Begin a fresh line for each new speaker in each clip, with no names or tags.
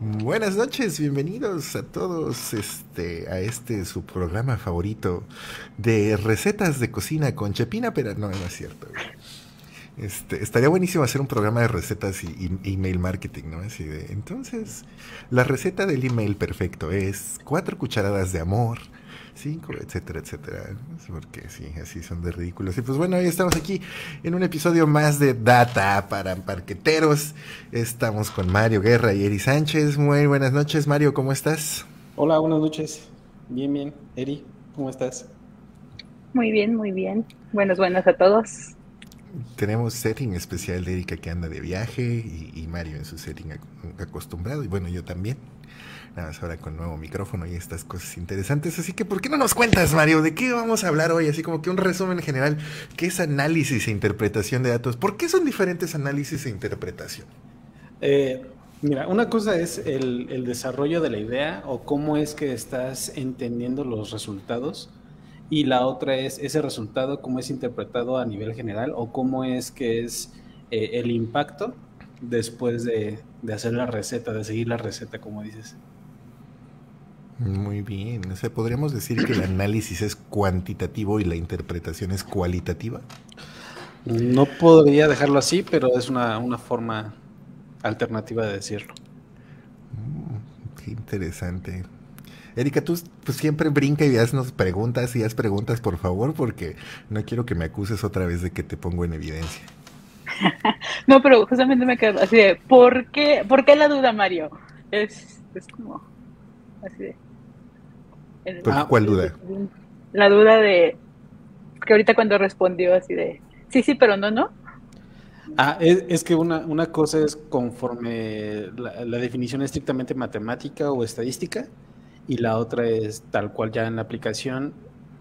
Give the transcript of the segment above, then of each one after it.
Buenas noches, bienvenidos a todos este, a este su programa favorito de recetas de cocina con Chepina, pero no, no es cierto. Este, estaría buenísimo hacer un programa de recetas y, email marketing, ¿no? Así de, entonces, la receta del email perfecto es cuatro cucharadas de amor, cinco, etcétera, etcétera. Porque sí, así son de ridículos. Y pues bueno, hoy estamos aquí en un episodio más de Data para Parqueteros. Estamos con Mario Guerra y Eri Sánchez. Muy buenas noches, Mario, ¿cómo estás?
Hola, buenas noches. Bien, bien. Eri, ¿cómo estás?
Muy bien, muy bien. Buenas, buenas a todos.
Tenemos setting especial de Erika que anda de viaje y, y Mario en su setting acostumbrado y bueno, yo también. Nada más ahora con nuevo micrófono y estas cosas interesantes. Así que, ¿por qué no nos cuentas, Mario? ¿De qué vamos a hablar hoy? Así como que un resumen general. ¿Qué es análisis e interpretación de datos? ¿Por qué son diferentes análisis e interpretación?
Eh, mira, una cosa es el, desarrollo de la idea o cómo es que estás entendiendo los resultados. Y la otra es ese resultado, cómo es interpretado a nivel general o cómo es que es eh, el impacto después de, de hacer la receta, de seguir la receta, como dices.
Muy bien. O sea, ¿podríamos decir que el análisis es cuantitativo y la interpretación es cualitativa?
No podría dejarlo así, pero es una, forma alternativa de decirlo.
Mm, qué interesante. Erika, tú pues, siempre brinca y haznos preguntas y haz preguntas, por favor, porque no quiero que me acuses otra vez de que te pongo en evidencia.
no, pero justamente me quedo así de, ¿por qué, ¿por qué la duda, Mario? Es, es como así de,
Ah, ¿Cuál duda?
La duda de que ahorita cuando respondió así de sí, sí, pero no, no.
Ah, es, que una, una, cosa es conforme la, definición estrictamente matemática o estadística y la otra es tal cual ya en la aplicación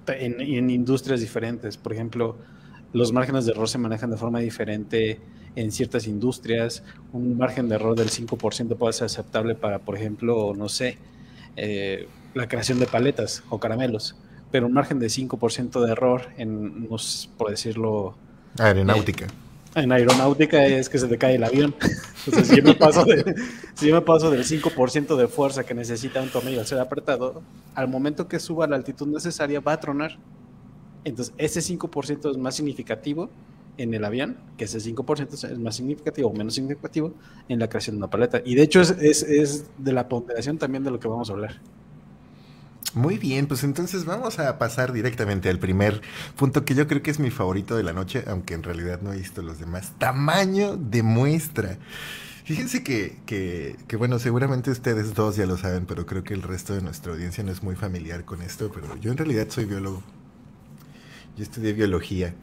en, en, industrias diferentes. Por ejemplo, los márgenes de error se manejan de forma diferente en ciertas industrias. Un margen de error del 5% puede ser aceptable para, por ejemplo, no sé, eh, la creación de paletas o caramelos, pero un margen de 5% de error en, por decirlo...
Aeronáutica.
Eh, en aeronáutica es que se te cae el avión. Entonces, si yo me paso, si yo me paso del 5% de fuerza que necesita un tornillo al ser apretado, al momento que suba la altitud necesaria va a tronar. Entonces, ese 5% es más significativo en el avión, que ese 5% es más significativo o menos significativo en la creación de una paleta. Y de hecho es, es, es de la ponderación también de lo que vamos a hablar.
Muy bien, pues entonces vamos a pasar directamente al primer punto que yo creo que es mi favorito de la noche, aunque en realidad no he visto los demás. Tamaño de muestra. Fíjense que, que, que, bueno, seguramente ustedes dos ya lo saben, pero creo que el resto de nuestra audiencia no es muy familiar con esto, pero yo en realidad soy biólogo. Yo estudié biología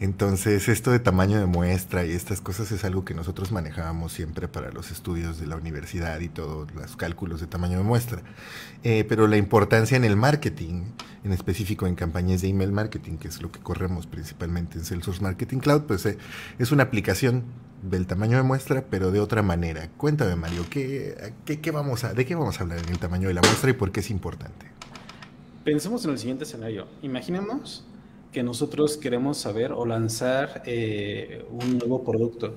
entonces, esto de tamaño de muestra y estas cosas es algo que nosotros manejábamos siempre para los estudios de la universidad y todos los cálculos de tamaño de muestra. Eh, pero la importancia en el marketing, en específico en campañas de email marketing, que es lo que corremos principalmente en Salesforce Marketing Cloud, pues eh, es una aplicación del tamaño de muestra, pero de otra manera. Cuéntame, Mario, ¿qué, qué, vamos a, ¿de qué vamos a hablar en el tamaño de la muestra y por qué es importante?
Pensemos en el siguiente escenario. Imaginemos que nosotros queremos saber o lanzar eh, un nuevo producto,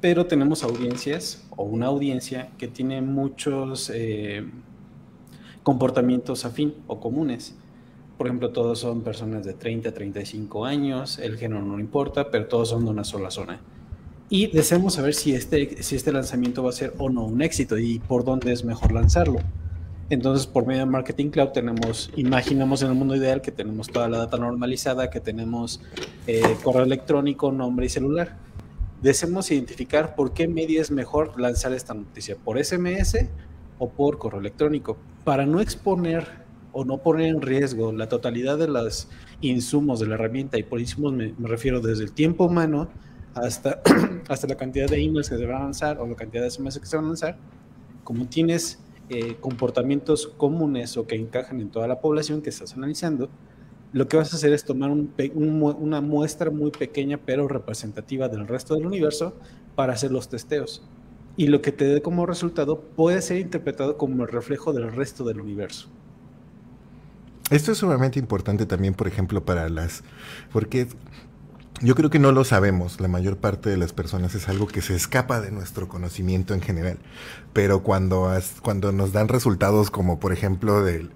pero tenemos audiencias o una audiencia que tiene muchos eh, comportamientos afín o comunes. Por ejemplo, todos son personas de 30 a 35 años, el género no importa, pero todos son de una sola zona. Y deseamos saber si este, si este lanzamiento va a ser o no un éxito y por dónde es mejor lanzarlo. Entonces, por medio de Marketing Cloud tenemos, imaginamos en el mundo ideal que tenemos toda la data normalizada, que tenemos eh, correo electrónico, nombre y celular. Deseamos identificar por qué media es mejor lanzar esta noticia, por SMS o por correo electrónico, para no exponer o no poner en riesgo la totalidad de los insumos de la herramienta, y por insumos me, me refiero desde el tiempo humano hasta, hasta la cantidad de emails que se van a lanzar o la cantidad de SMS que se van a lanzar. Como tienes eh, comportamientos comunes o que encajan en toda la población que estás analizando, lo que vas a hacer es tomar una muestra muy pequeña pero representativa del resto del universo para hacer los testeos. Y lo que te dé como resultado puede ser interpretado como el reflejo del resto del universo.
Esto es sumamente importante también, por ejemplo, para las... porque yo creo que no lo sabemos, la mayor parte de las personas es algo que se escapa de nuestro conocimiento en general, pero cuando, cuando nos dan resultados como por ejemplo del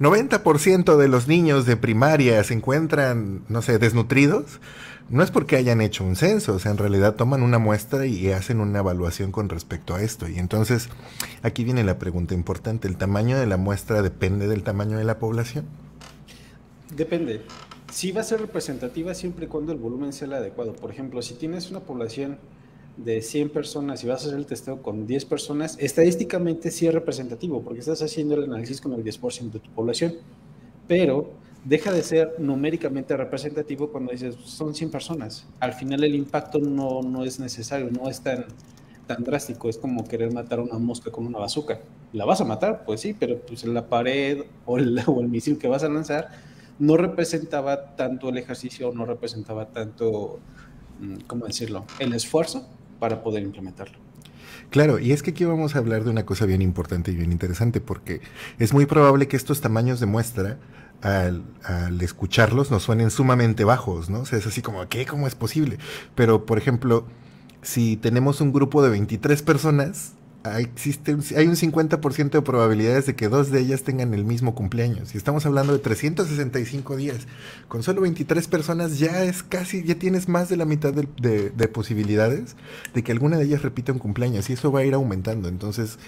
90% eh, de los niños de primaria se encuentran, no sé, desnutridos, no es porque hayan hecho un censo, o sea, en realidad toman una muestra y hacen una evaluación con respecto a esto. Y entonces aquí viene la pregunta importante, ¿el tamaño de la muestra depende del tamaño de la población?
Depende sí va a ser representativa siempre y cuando el volumen sea el adecuado. Por ejemplo, si tienes una población de 100 personas y vas a hacer el testeo con 10 personas, estadísticamente sí es representativo porque estás haciendo el análisis con el 10% de tu población. Pero deja de ser numéricamente representativo cuando dices son 100 personas. Al final el impacto no, no es necesario, no es tan, tan drástico. Es como querer matar a una mosca con una bazooka. ¿La vas a matar? Pues sí, pero pues la pared o el, o el misil que vas a lanzar no representaba tanto el ejercicio, no representaba tanto, mm, ¿cómo decirlo?, el esfuerzo para poder implementarlo.
Claro, y es que aquí vamos a hablar de una cosa bien importante y bien interesante, porque es muy probable que estos tamaños de muestra, al, escucharlos, nos suenen sumamente bajos, ¿no? O sea, es así como, ¿qué? ¿Cómo es posible? Pero, por ejemplo, si tenemos un grupo de 23 personas, existe hay un 50% de probabilidades de que dos de ellas tengan el mismo cumpleaños. Y estamos hablando de 365 días. Con solo 23 personas ya es casi, ya tienes más de la mitad de, posibilidades de que alguna de ellas repita un cumpleaños. Y eso va a ir aumentando. Entonces,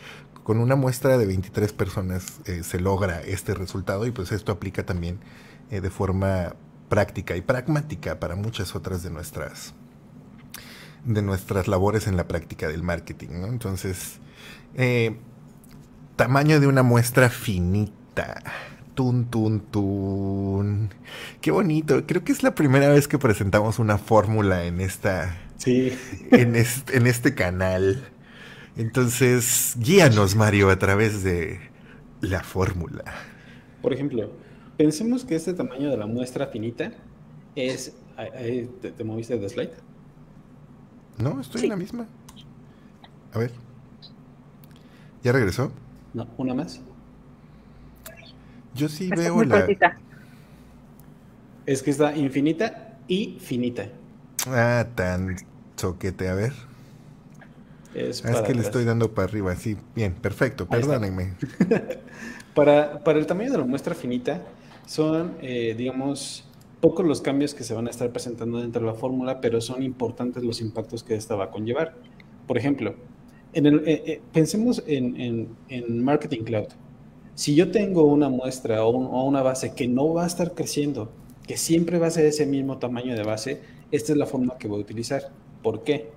con una muestra de 23 personas eh, se logra este resultado. Y pues esto aplica también eh, de forma práctica y pragmática para muchas otras de nuestras de nuestras labores en la práctica del marketing. Entonces, eh, tamaño de una muestra finita. Tun, tun, tun. Qué bonito. Creo que es la primera vez que presentamos una fórmula en esta.
Sí.
En este, en este canal. Entonces, guíanos, Mario, a través de la fórmula.
Por ejemplo, pensemos que este tamaño de la muestra finita es. ¿Te, te moviste de slide?
No, estoy en la misma. A ver. ¿Ya regresó?
No, una más.
Yo sí veo la.
Es que está infinita y finita.
Ah, tan soquete, a ver. Es, ah, es que le estoy dando para arriba, sí. Bien, perfecto, perdónenme.
para, para el tamaño de la muestra finita, son, eh, digamos, pocos los cambios que se van a estar presentando dentro de la fórmula, pero son importantes los impactos que esta va a conllevar. Por ejemplo, en eh, eh, pensemos en, en, Marketing Cloud. Si yo tengo una muestra o, una base que no va a estar creciendo, que siempre va a ser ese mismo tamaño de base, esta es la forma que voy a utilizar. ¿Por qué?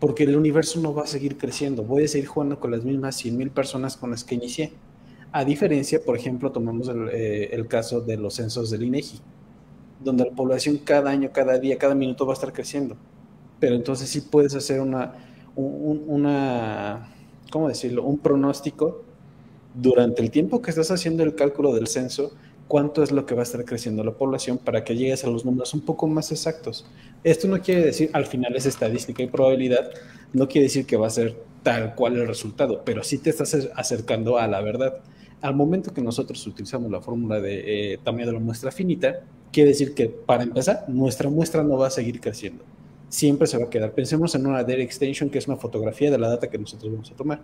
Porque el universo no va a seguir creciendo. Voy a seguir jugando con las mismas 100.000 personas con las que inicié. A diferencia, por ejemplo, tomamos el, eh, el caso de los censos del INEGI donde la población cada año, cada día, cada minuto va a estar creciendo. Pero entonces sí puedes hacer una, una ¿cómo decirlo? Un pronóstico durante el tiempo que estás haciendo el cálculo del censo, cuánto es lo que va a estar creciendo la población para que llegues a los números un poco más exactos. Esto no quiere decir, al final es estadística y probabilidad, no quiere decir que va a ser tal cual el resultado, pero sí te estás acercando a la verdad. Al momento que nosotros utilizamos la fórmula de eh, tamaño de la muestra finita, quiere decir que, para empezar, nuestra muestra no va a seguir creciendo. Siempre se va a quedar. Pensemos en una Data Extension, que es una fotografía de la data que nosotros vamos a tomar.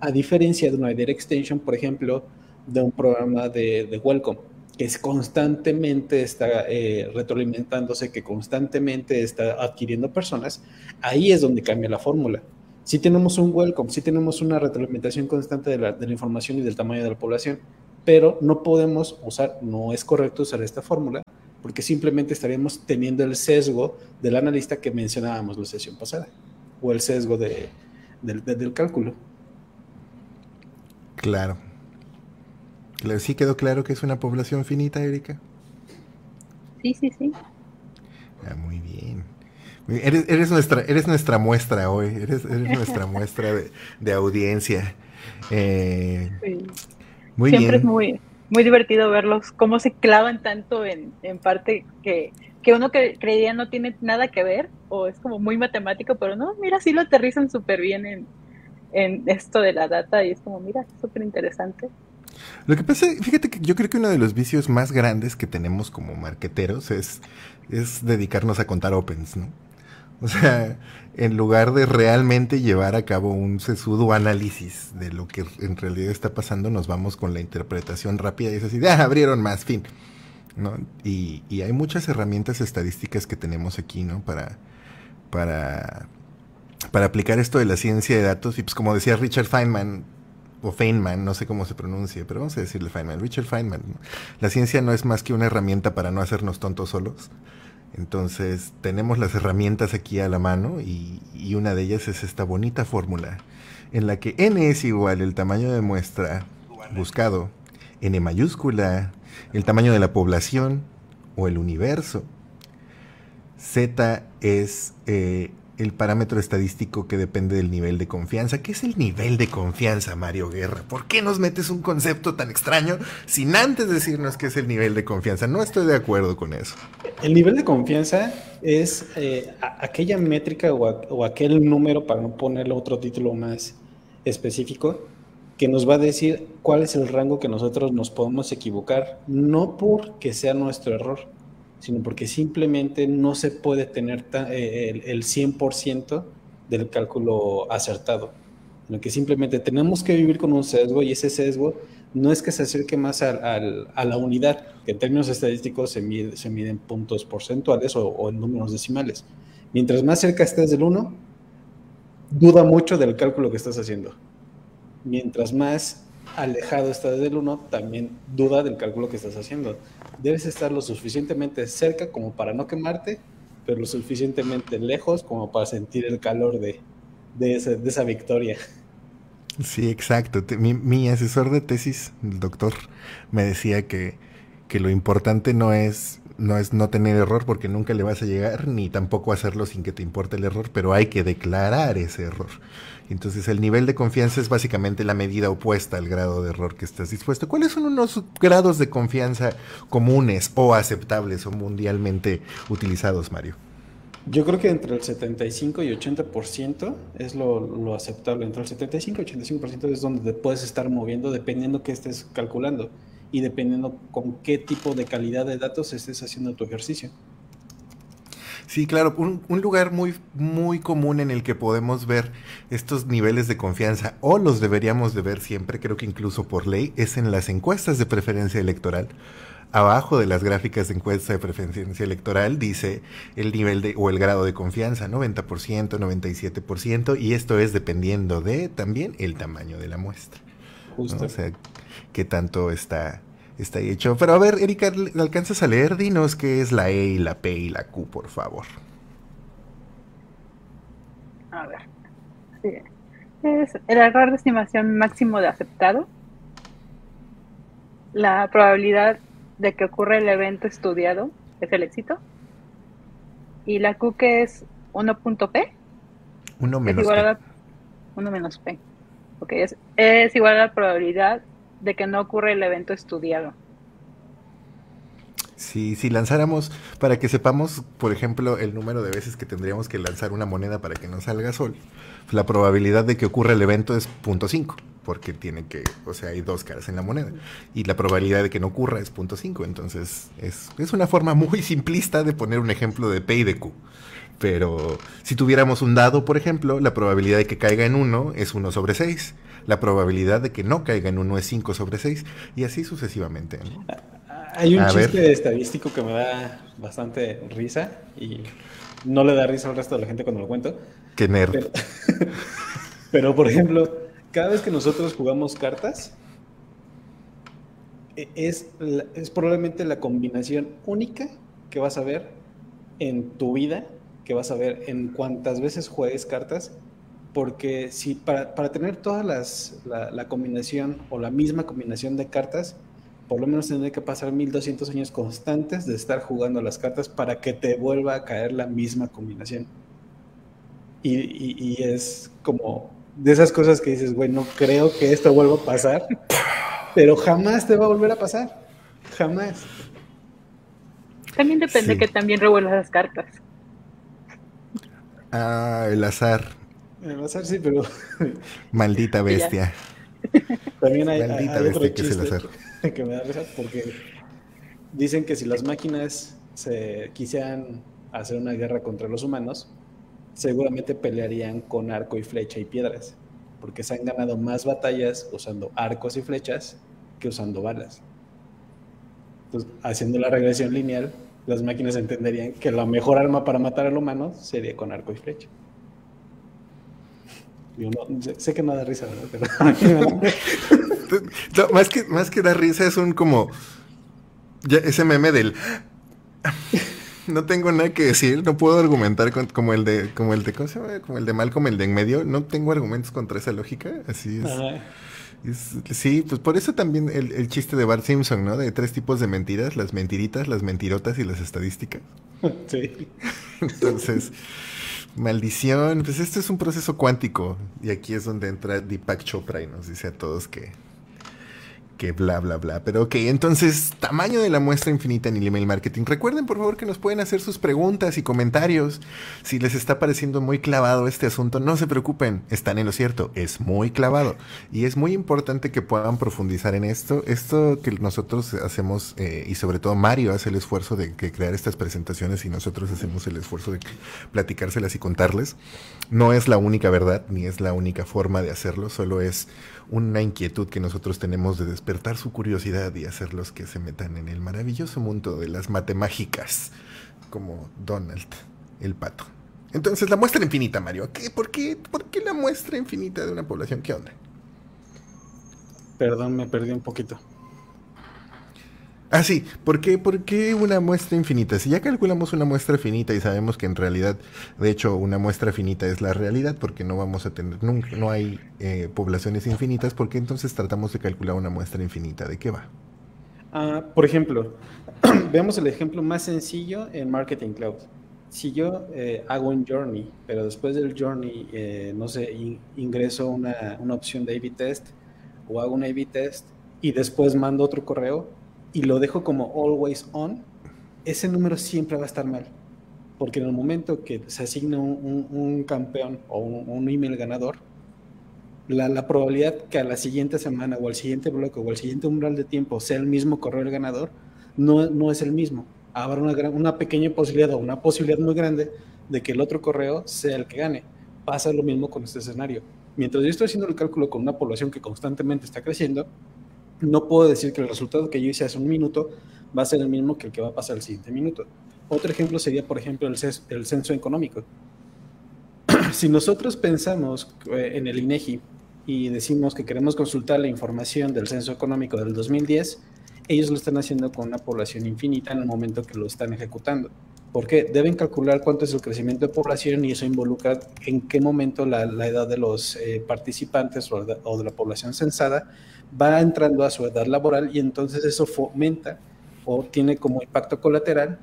A diferencia de una Data Extension, por ejemplo, de un programa de, Welcome, que es constantemente está eh, retroalimentándose, que constantemente está adquiriendo personas, ahí es donde cambia la fórmula. Si tenemos un welcome, si tenemos una retroalimentación constante de la, información y del tamaño de la población, pero no podemos usar, no es correcto usar esta fórmula porque simplemente estaríamos teniendo el sesgo del analista que mencionábamos la sesión pasada, o el sesgo de, del cálculo.
Claro. ¿Sí quedó claro que es una población finita, Erika?
Sí, sí, sí.
Ah, muy bien. Eres, eres, nuestra, eres nuestra muestra hoy, eres, eres nuestra muestra de, de audiencia. Eh,
Muy Siempre es muy, muy divertido verlos, cómo se clavan tanto en, en parte que, que uno que creía no tiene nada que ver, o es como muy matemático, pero no, mira, sí lo aterrizan súper bien en, en esto de la data y es como, mira, súper interesante.
Lo que pasa, fíjate que yo creo que uno de los vicios más grandes que tenemos como marqueteros es, es dedicarnos a contar opens, ¿no? O sea, en lugar de realmente llevar a cabo un sesudo análisis de lo que en realidad está pasando, nos vamos con la interpretación rápida y es así, ah, abrieron más, fin. ¿no? Y, y, hay muchas herramientas estadísticas que tenemos aquí, ¿no? Para, para, para aplicar esto de la ciencia de datos. Y pues como decía Richard Feynman, o Feynman, no sé cómo se pronuncia, pero vamos a decirle Feynman, Richard Feynman. La ciencia no es más que una herramienta para no hacernos tontos solos. Entonces tenemos las herramientas aquí a la mano y, una de ellas es esta bonita fórmula en la que n es igual el tamaño de muestra buscado, n mayúscula, el tamaño de la población o el universo. Z es eh, el parámetro estadístico que depende del nivel de confianza. ¿Qué es el nivel de confianza, Mario Guerra? ¿Por qué nos metes un concepto tan extraño sin antes decirnos qué es el nivel de confianza? No estoy de acuerdo con eso.
El nivel de confianza es eh, aquella métrica o, o, aquel número, para no ponerle otro título más específico, que nos va a decir cuál es el rango que nosotros nos podemos equivocar, no porque sea nuestro error, sino porque simplemente no se puede tener eh, el, 100% del cálculo acertado, sino que simplemente tenemos que vivir con un sesgo y ese sesgo no es que se acerque más a, la unidad, que en términos estadísticos se, mide, se miden puntos porcentuales o, o, en números decimales. Mientras más cerca estés del 1, duda mucho del cálculo que estás haciendo. Mientras más alejado estás del 1, también duda del cálculo que estás haciendo debes estar lo suficientemente cerca como para no quemarte, pero lo suficientemente lejos como para sentir el calor de, de, esa, victoria.
Sí, exacto. Mi, asesor de tesis, el doctor, me decía que, que lo importante no es no es no tener error porque nunca le vas a llegar, ni tampoco hacerlo sin que te importe el error, pero hay que declarar ese error. Entonces el nivel de confianza es básicamente la medida opuesta al grado de error que estás dispuesto. ¿Cuáles son unos grados de confianza comunes o aceptables o mundialmente utilizados, Mario?
Yo creo que entre el 75 y 80% es lo, lo, aceptable. Entre el 75 y 85% es donde te puedes estar moviendo dependiendo qué estés calculando y dependiendo con qué tipo de calidad de datos estés haciendo tu ejercicio.
Sí, claro, un, lugar muy, muy común en el que podemos ver estos niveles de confianza, o los deberíamos de ver siempre, creo que incluso por ley, es en las encuestas de preferencia electoral. Abajo de las gráficas de encuesta de preferencia electoral dice el nivel de, o el grado de confianza, 90%, 97%, y esto es dependiendo de también el tamaño de la muestra. Justo. O sea, qué tanto está está hecho. Pero a ver, Erika, ¿alcanzas a leer? Dinos qué es la E y la P y la Q, por favor.
A ver. Sí. Es el error de estimación máximo de aceptado. La probabilidad de que ocurra el evento estudiado es el éxito. Y la Q que es 1.p.
1 menos P.
1 menos P. Ok, es, es igual a la probabilidad de que no ocurre el evento estudiado.
Sí, si lanzáramos, para que sepamos, por ejemplo, el número de veces que tendríamos que lanzar una moneda para que no salga sol, la probabilidad de que ocurra el evento es 0.5, porque tiene que, o sea, hay dos caras en la moneda. Y la probabilidad de que no ocurra es 0.5. Entonces, es, es una forma muy simplista de poner un ejemplo de P y de Q. Pero si tuviéramos un dado, por ejemplo, la probabilidad de que caiga en 1 es 1 sobre 6 la probabilidad de que no caiga en uno es 5 sobre 6 y así sucesivamente.
Hay un chiste estadístico que me da bastante risa y no le da risa al resto de la gente cuando lo cuento.
Qué nerd.
Pero, pero por ejemplo, cada vez que nosotros jugamos cartas, e, es, es probablemente la combinación única que vas a ver en tu vida, que vas a ver en cuantas veces juegues cartas porque si para, tener todas las, la, combinación o la misma combinación de cartas, por lo menos tendría que pasar 1200 años constantes de estar jugando las cartas para que te vuelva a caer la misma combinación. Y, es como de esas cosas que dices, güey, no creo que esto vuelva a pasar, pero jamás te va a volver a pasar. Jamás.
También depende que también revuelvas las cartas.
Ah, el azar.
Va a sí, pero.
Maldita bestia.
También hay, otro chiste que, me da risa porque dicen que si las máquinas se quisieran hacer una guerra contra los humanos, seguramente pelearían con arco y flecha y piedras, porque se han ganado más batallas usando arcos y flechas que usando balas. Entonces, haciendo la regresión lineal, las máquinas entenderían que la mejor arma para matar al humano sería con arco y flecha. Sé que no da risa, ¿verdad?
más, que, más que dar risa es un como... ese meme del... no tengo nada que decir, no puedo argumentar como el de, como el de, ¿cómo se llama? Como el de Malcolm, el de en medio, no tengo argumentos contra esa lógica, así es. sí, pues por eso también el, el, chiste de Bart Simpson, ¿no? De tres tipos de mentiras, las mentiritas, las mentirotas y las estadísticas. Sí. Entonces, maldición, pues esto es un proceso cuántico. Y aquí es donde entra Deepak Chopra y nos dice a todos que que bla, bla, bla. Pero ok, entonces, tamaño de la muestra infinita en el email marketing. Recuerden, por favor, que nos pueden hacer sus preguntas y comentarios. Si les está pareciendo muy clavado este asunto, no se preocupen, están en lo cierto, es muy clavado. Y es muy importante que puedan profundizar en esto. Esto que nosotros hacemos, eh, y sobre todo Mario hace el esfuerzo de crear estas presentaciones y nosotros hacemos el esfuerzo de platicárselas y contarles, no es la única verdad, ni es la única forma de hacerlo, solo es una inquietud que nosotros tenemos de despertar su curiosidad y hacerlos que se metan en el maravilloso mundo de las matemáticas, como Donald, el pato. Entonces, la muestra infinita, Mario. ¿Qué, por, qué, ¿Por qué la muestra infinita de una población? ¿Qué onda?
Perdón, me perdí un poquito.
Ah, sí. ¿Por qué, ¿Por qué una muestra infinita? Si ya calculamos una muestra finita y sabemos que en realidad, de hecho, una muestra finita es la realidad, porque no vamos a tener, nunca, no hay eh, poblaciones infinitas, ¿por qué entonces tratamos de calcular una muestra infinita? ¿De qué va?
Ah, por ejemplo, veamos el ejemplo más sencillo en Marketing Cloud. Si yo eh, hago un journey, pero después del journey, eh, no sé, ingreso una, una opción de A-B test o hago un A-B test y después mando otro correo, y lo dejo como always on, ese número siempre va a estar mal. Porque en el momento que se asigna un, campeón o un, email ganador, la, probabilidad que a la siguiente semana o al siguiente bloque o al siguiente umbral de tiempo sea el mismo correo el ganador, no, no es el mismo. Habrá una, una pequeña posibilidad o una posibilidad muy grande de que el otro correo sea el que gane. Pasa lo mismo con este escenario. Mientras yo estoy haciendo el cálculo con una población que constantemente está creciendo, no puedo decir que el resultado que yo hice hace un minuto va a ser el mismo que el que va a pasar el siguiente minuto. Otro ejemplo sería, por ejemplo, el, censo económico. si nosotros pensamos eh, en el INEGI y decimos que queremos consultar la información del censo económico del 2010, ellos lo están haciendo con una población infinita en el momento que lo están ejecutando. Porque deben calcular cuánto es el crecimiento de población y eso involucra en qué momento la, edad de los eh, participantes o de la población censada va entrando a su edad laboral y entonces eso fomenta o tiene como impacto colateral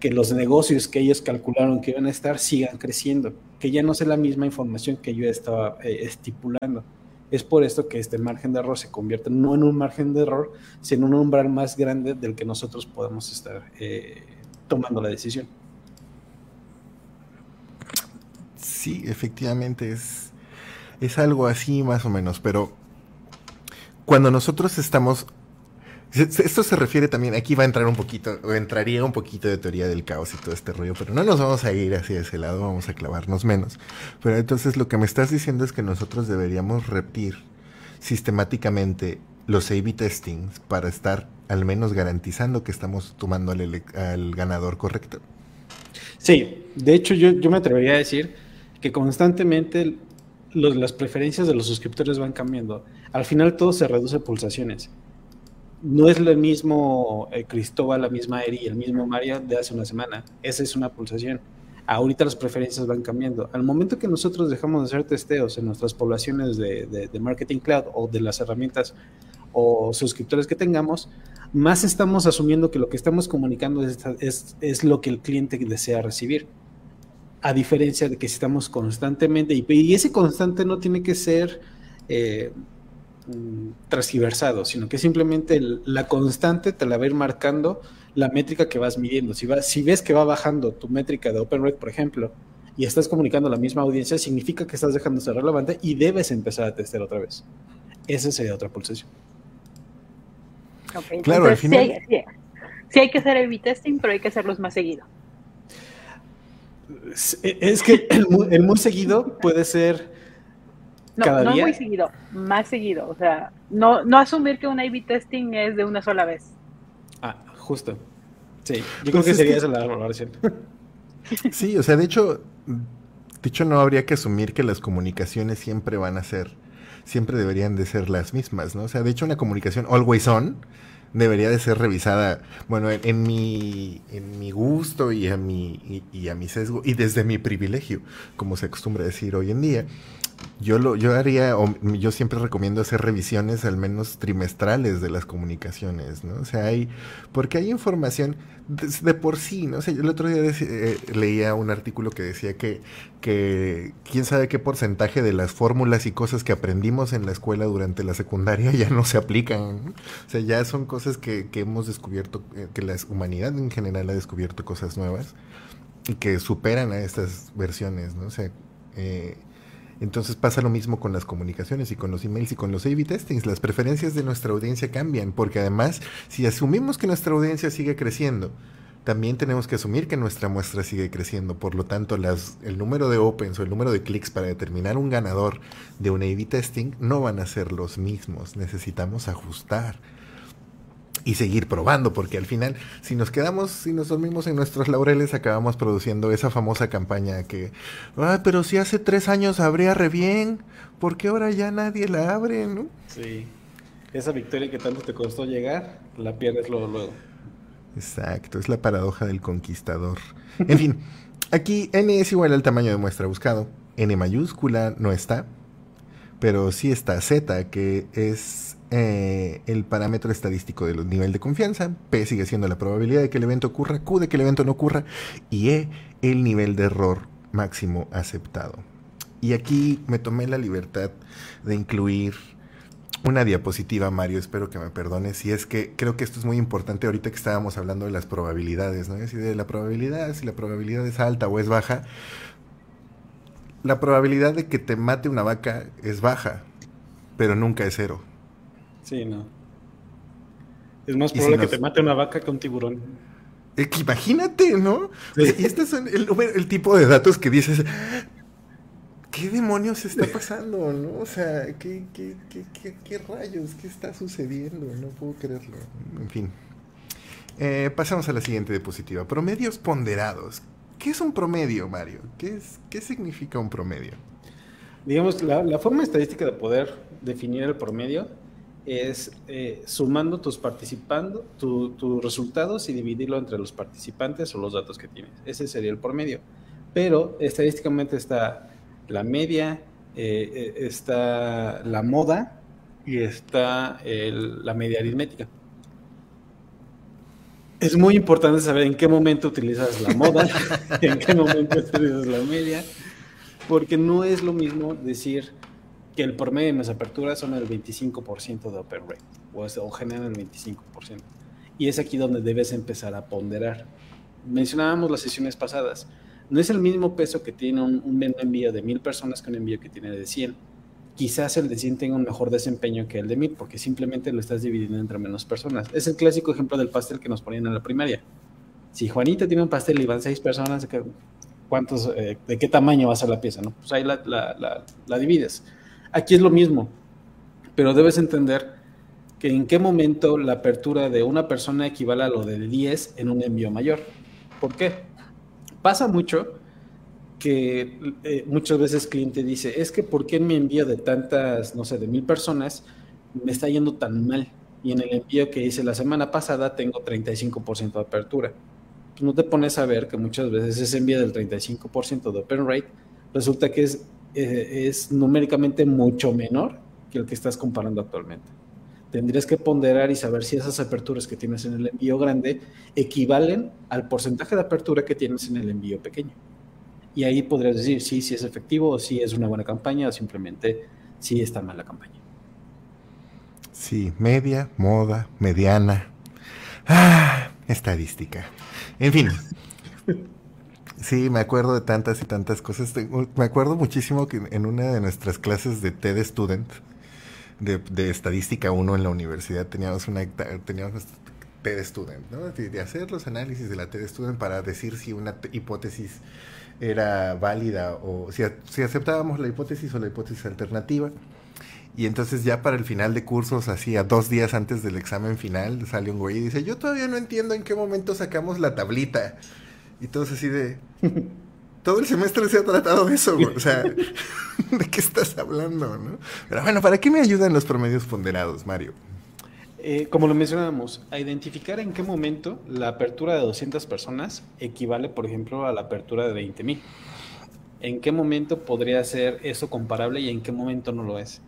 que los negocios que ellos calcularon que iban a estar sigan creciendo, que ya no sea la misma información que yo estaba eh, estipulando. Es por esto que este margen de error se convierte no en un margen de error, sino en un umbral más grande del que nosotros podemos estar eh, tomando la decisión.
Sí, efectivamente es, es algo así más o menos, pero cuando nosotros estamos esto se refiere también, aquí va a entrar un poquito, o entraría un poquito de teoría del caos y todo este rollo, pero no nos vamos a ir hacia ese lado, vamos a clavarnos menos. Pero entonces lo que me estás diciendo es que nosotros deberíamos repetir sistemáticamente los A-B testings para estar al menos garantizando que estamos tomando al, al ganador correcto.
Sí, de hecho yo, yo me atrevería a decir que constantemente las preferencias de los suscriptores van cambiando. Al final todo se reduce a pulsaciones. No es lo mismo eh, Cristóbal, la misma Eri, el mismo Mario de hace una semana. Esa es una pulsación. Ahorita las preferencias van cambiando. Al momento que nosotros dejamos de hacer testeos en nuestras poblaciones de, Marketing Cloud o de las herramientas o suscriptores que tengamos, más estamos asumiendo que lo que estamos comunicando es, lo que el cliente desea recibir a diferencia de que estamos constantemente, y, ese constante no tiene que ser eh, mm, transversado, sino que simplemente la constante te la va a ir marcando la métrica que vas midiendo. Si, ves que va bajando tu métrica de OpenRate, por ejemplo, y estás comunicando a la misma audiencia, significa que estás dejando de ser relevante y debes empezar a testear otra vez. Esa sería otra pulsación.
Claro, al final... sí, hay, que hacer el testing, pero hay que hacerlos más seguido.
Es que el, muy seguido puede ser
no, cada no muy seguido, más seguido. O sea, no, no asumir que un A-B testing es de una sola vez.
Ah, justo. Sí, yo creo pues que sería esa la valoración.
Sí, o sea, de hecho, de hecho no habría que asumir que las comunicaciones siempre van a ser, siempre deberían de ser las mismas, ¿no? O sea, de hecho una comunicación always on debería de ser revisada, bueno, en, mi, en mi gusto y a mi, y a mi sesgo y desde mi privilegio, como se acostumbra decir hoy en día yo lo, yo haría, o yo siempre recomiendo hacer revisiones al menos trimestrales de las comunicaciones, ¿no? O sea, hay, porque hay información de, por sí, ¿no? O sea, yo el otro día eh, leía un artículo que decía que, que quién sabe qué porcentaje de las fórmulas y cosas que aprendimos en la escuela durante la secundaria ya no se aplican, O sea, ya son cosas que, que hemos descubierto, eh, que la humanidad en general ha descubierto cosas nuevas y que superan a estas versiones, ¿no? O sea, eh, entonces pasa lo mismo con las comunicaciones y con los emails y con los A-B testings. Las preferencias de nuestra audiencia cambian, porque además, si asumimos que nuestra audiencia sigue creciendo, también tenemos que asumir que nuestra muestra sigue creciendo. Por lo tanto, las, el número de opens o el número de clics para determinar un ganador de un A-B testing no van a ser los mismos. Necesitamos ajustar y seguir probando, porque al final, si nos quedamos, si nos dormimos en nuestros laureles, acabamos produciendo esa famosa campaña que, ah, pero si hace tres años abría re bien, ¿por qué ahora ya nadie la abre, no?
Sí, esa victoria que tanto te costó llegar, la pierdes luego, luego.
Exacto, es la paradoja del conquistador. En fin, aquí n es igual al tamaño de muestra buscado, n mayúscula no está, pero sí está z, que es eh, el parámetro estadístico del nivel de confianza, P sigue siendo la probabilidad de que el evento ocurra, Q de que el evento no ocurra y E el nivel de error máximo aceptado. Y aquí me tomé la libertad de incluir una diapositiva, Mario, espero que me perdones, y es que creo que esto es muy importante ahorita que estábamos hablando de las probabilidades, ¿no? Es decir, de la probabilidad, si la probabilidad es alta o es baja. La probabilidad de que te mate una vaca es baja, pero nunca es cero.
Sí, no. Es más probable que te mate una vaca que un tiburón.
imagínate, ¿no? y este es el, tipo de datos que dices, ¿qué demonios está pasando? ¿no? O sea, ¿qué, qué, qué, qué rayos? ¿Qué está sucediendo? No puedo creerlo. En fin. Eh, pasamos a la siguiente diapositiva. Promedios ponderados. ¿Qué es un promedio, Mario? ¿Qué, es, qué significa un promedio?
Digamos, la, la forma estadística de poder definir el promedio es eh, sumando tus participando, tus resultados y dividirlo entre los participantes o los datos que tienes. Ese sería el promedio. Pero estadísticamente está la media, eh, eh, está la moda y está la media aritmética. Es muy importante saber en qué momento utilizas la moda, en qué momento utilizas la media, porque no es lo mismo decir que el promedio de mis aperturas son el 25% de open rate, o, generan el 25%. Y es aquí donde debes empezar a ponderar. Mencionábamos las sesiones pasadas, no es el mismo peso que tiene un, envío de mil personas que un envío que tiene de 100. Quizás el de 100 tenga un mejor desempeño que el de mil, porque simplemente lo estás dividiendo entre menos personas. Es el clásico ejemplo del pastel que nos ponían en la primaria. Si Juanita tiene un pastel y van seis personas, ¿cuántos, eh, ¿de qué tamaño va a ser la pieza? ¿no? Pues ahí la, la divides. Aquí es lo mismo, pero debes entender que en qué momento la apertura de una persona equivale a lo de 10 en un envío mayor. ¿Por qué? Pasa mucho que eh, muchas veces el cliente dice, es que ¿por qué en mi envío de tantas, no sé, de mil personas me está yendo tan mal? Y en el envío que hice la semana pasada tengo 35% de apertura. Pues no te pones a ver que muchas veces ese envío del 35% de open rate resulta que es eh, es numéricamente mucho menor que el que estás comparando actualmente. Tendrías que ponderar y saber si esas aperturas que tienes en el envío grande equivalen al porcentaje de apertura que tienes en el envío pequeño. Y ahí podrías decir si sí, es efectivo o si es una buena campaña o simplemente si está mal la campaña.
Sí, media, moda, mediana. Ah, estadística. En fin. Sí, me acuerdo de tantas y tantas cosas. Me acuerdo muchísimo que en una de nuestras clases de TED Student de, estadística 1 en la universidad, teníamos una teníamos TED Student, ¿no? De, hacer los análisis de la TED Student para decir si una hipótesis era válida o si, si aceptábamos la hipótesis o la hipótesis alternativa. Y entonces ya para el final de cursos, así a dos días antes del examen final, sale un güey y dice, yo todavía no entiendo en qué momento sacamos la tablita. Y todos así de... Todo el semestre se ha tratado de eso, O sea, ¿de qué estás hablando, no? Pero bueno, ¿para qué me ayudan los promedios ponderados, Mario?
Eh, como lo mencionábamos, a identificar en qué momento la apertura de 200 personas equivale, por ejemplo, a la apertura de 20 mil. ¿En qué momento podría ser eso comparable y en qué momento no lo es?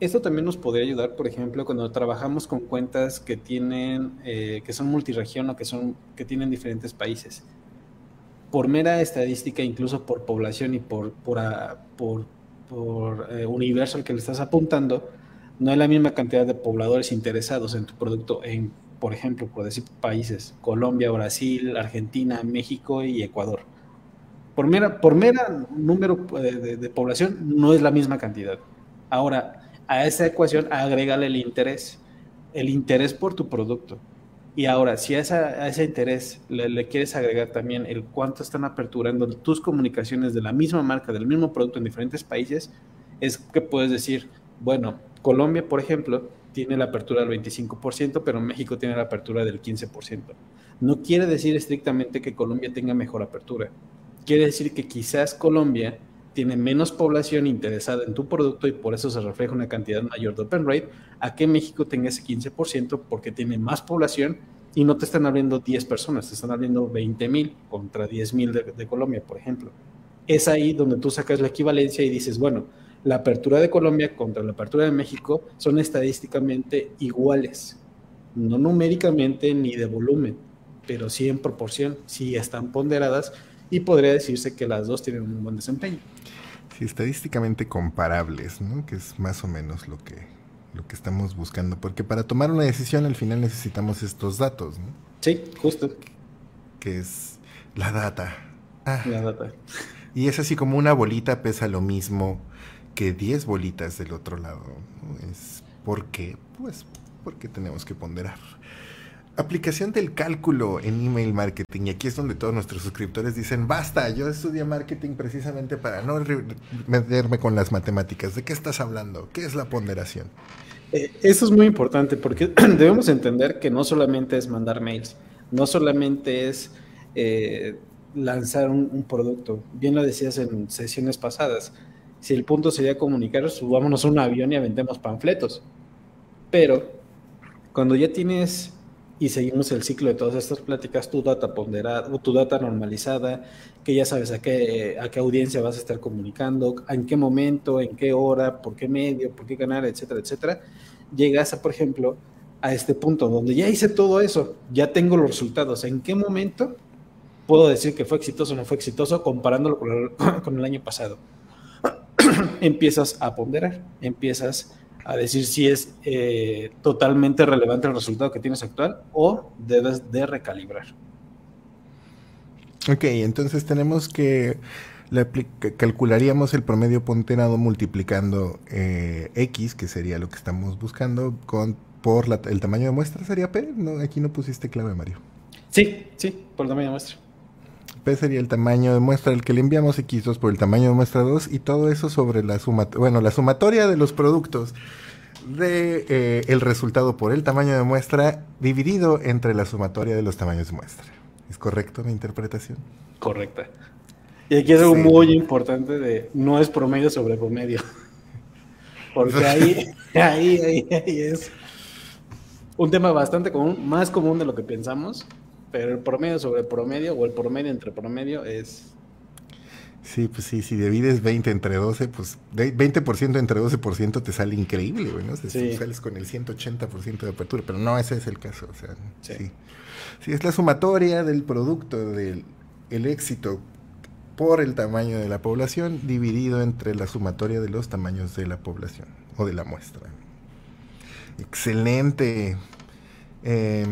Esto también nos podría ayudar, por ejemplo, cuando trabajamos con cuentas que tienen, eh, que son multiregión o que son, que tienen diferentes países por mera estadística, incluso por población y por, por, ah, por, eh, universo al que le estás apuntando, no hay la misma cantidad de pobladores interesados en tu producto en, por ejemplo, por decir países, Colombia, Brasil, Argentina, México y Ecuador. Por mera, por mera número eh, de, de población no es la misma cantidad. Ahora, a esa ecuación agrégale el interés, el interés por tu producto. Y ahora, si a, ese interés le, quieres agregar también el cuánto están aperturando tus comunicaciones de la misma marca, del mismo producto en diferentes países, es que puedes decir, bueno, Colombia, por ejemplo, tiene la apertura del 25%, pero México tiene la apertura del 15%. No quiere decir estrictamente que Colombia tenga mejor apertura. Quiere decir que quizás Colombia tiene menos población interesada en tu producto y por eso se refleja una cantidad mayor de open rate, a que México tenga ese 15% porque tiene más población y no te están abriendo 10 personas, te están abriendo 20 mil contra 10 mil de, de, Colombia, por ejemplo. Es ahí donde tú sacas la equivalencia y dices, bueno, la apertura de Colombia contra la apertura de México son estadísticamente iguales, no numéricamente ni de volumen, pero sí en proporción, sí están ponderadas y podría decirse que las dos tienen un buen desempeño.
Sí, estadísticamente comparables, ¿no? Que es más o menos lo que, lo que estamos buscando, porque para tomar una decisión al final necesitamos estos datos, ¿no?
Sí, justo.
Que es la data.
Ah. La data.
Y es así como una bolita pesa lo mismo que 10 bolitas del otro lado. Es ¿Por qué? Pues porque tenemos que ponderar aplicación del cálculo en email marketing. Y aquí es donde todos nuestros suscriptores dicen, basta, yo estudié marketing precisamente para no meterme con las matemáticas. ¿De qué estás hablando? ¿Qué es la ponderación?
Eh, eso es muy importante porque debemos entender que no solamente es mandar mails, no solamente es eh, lanzar un, producto. Bien lo decías en sesiones pasadas. Si el punto sería comunicar, subámonos a un avión y aventemos panfletos. Pero cuando ya tienes y seguimos el ciclo de todas estas pláticas, tu data ponderada, tu data normalizada, que ya sabes a qué, a qué audiencia vas a estar comunicando, en qué momento, en qué hora, por qué medio, por qué canal, etcétera, etcétera, llegas a, por ejemplo, a este punto donde ya hice todo eso, ya tengo los resultados, ¿en qué momento puedo decir que fue exitoso o no fue exitoso comparándolo con el, con el año pasado? empiezas a ponderar, empiezas a decir si es eh, totalmente relevante el resultado que tienes actual o debes de recalibrar.
Ok, entonces tenemos que calcularíamos el promedio ponderado multiplicando eh, X, que sería lo que estamos buscando, con por el tamaño de muestra, ¿sería P? No, aquí no pusiste clave, Mario.
Sí, sí, por el tamaño de muestra.
P sería el tamaño de muestra al que le enviamos X2 por el tamaño de muestra 2 y todo eso sobre la suma, bueno, la sumatoria de los productos de eh, el resultado por el tamaño de muestra dividido entre la sumatoria de los tamaños de muestra. ¿Es correcto mi interpretación?
Correcta. Y aquí es algo muy importante de no es promedio sobre promedio. Porque ahí, ahí, ahí, ahí es un tema bastante común, más común de lo que pensamos pero el promedio sobre promedio o el promedio entre promedio es...
Sí, pues sí, si divides 20 entre 12, pues 20% entre 12% te sale increíble, ¿no? sí. Sales con el 180% de apertura, pero no, ese es el caso, o sea, sí. sí. es la sumatoria del producto, del el éxito por el tamaño de la población dividido entre la sumatoria de los tamaños de la población o de la muestra. Excelente. Eh,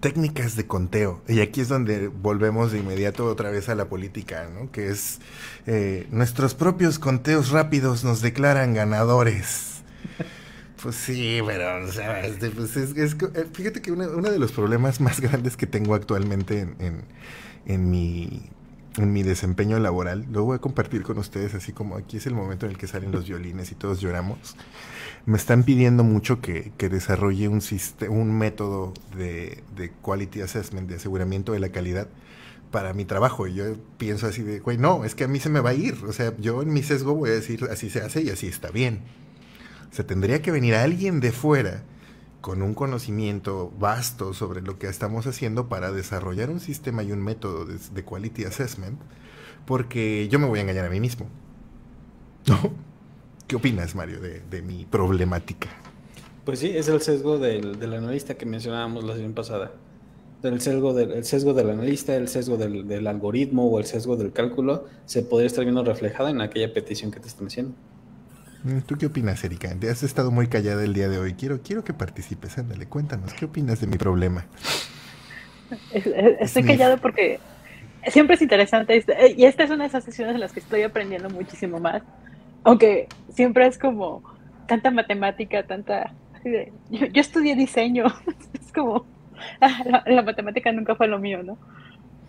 técnicas de conteo. Y aquí es donde volvemos de inmediato otra vez a la política, ¿no? Que es eh, nuestros propios conteos rápidos nos declaran ganadores. Pues sí, pero, este, pues es, eh, fíjate que uno, de los problemas más grandes que tengo actualmente en, en, mi, en mi desempeño laboral, lo voy a compartir con ustedes, así como aquí es el momento en el que salen los violines y todos lloramos me están pidiendo mucho que, desarrolle un, un método de, quality assessment, de aseguramiento de la calidad para mi trabajo. Y yo pienso así de, güey, no, es que a mí se me va a ir. O sea, yo en mi sesgo voy a decir, así se hace y así está bien. O sea, tendría que venir alguien de fuera con un conocimiento vasto sobre lo que estamos haciendo para desarrollar un sistema y un método de, de quality assessment, porque yo me voy a engañar a mí mismo. ¿No? ¿Qué opinas, Mario, de, mi problemática?
Pues sí, es el sesgo del, analista que mencionábamos la semana pasada. El sesgo, del, sesgo del analista, el sesgo del, algoritmo o el sesgo del cálculo se podría estar viendo reflejado en aquella petición que te están haciendo.
Mm, ¿Tú qué opinas, Erika? Has estado muy callada el día de hoy. Quiero, quiero que participes. Ándale, cuéntanos. ¿Qué opinas de mi problema?
Estoy callado porque siempre es interesante. Y esta es una de esas sesiones en las que estoy aprendiendo muchísimo más aunque siempre es como tanta matemática, tanta... yo, estudié diseño, es como... Ah, la, matemática nunca fue lo mío, ¿no?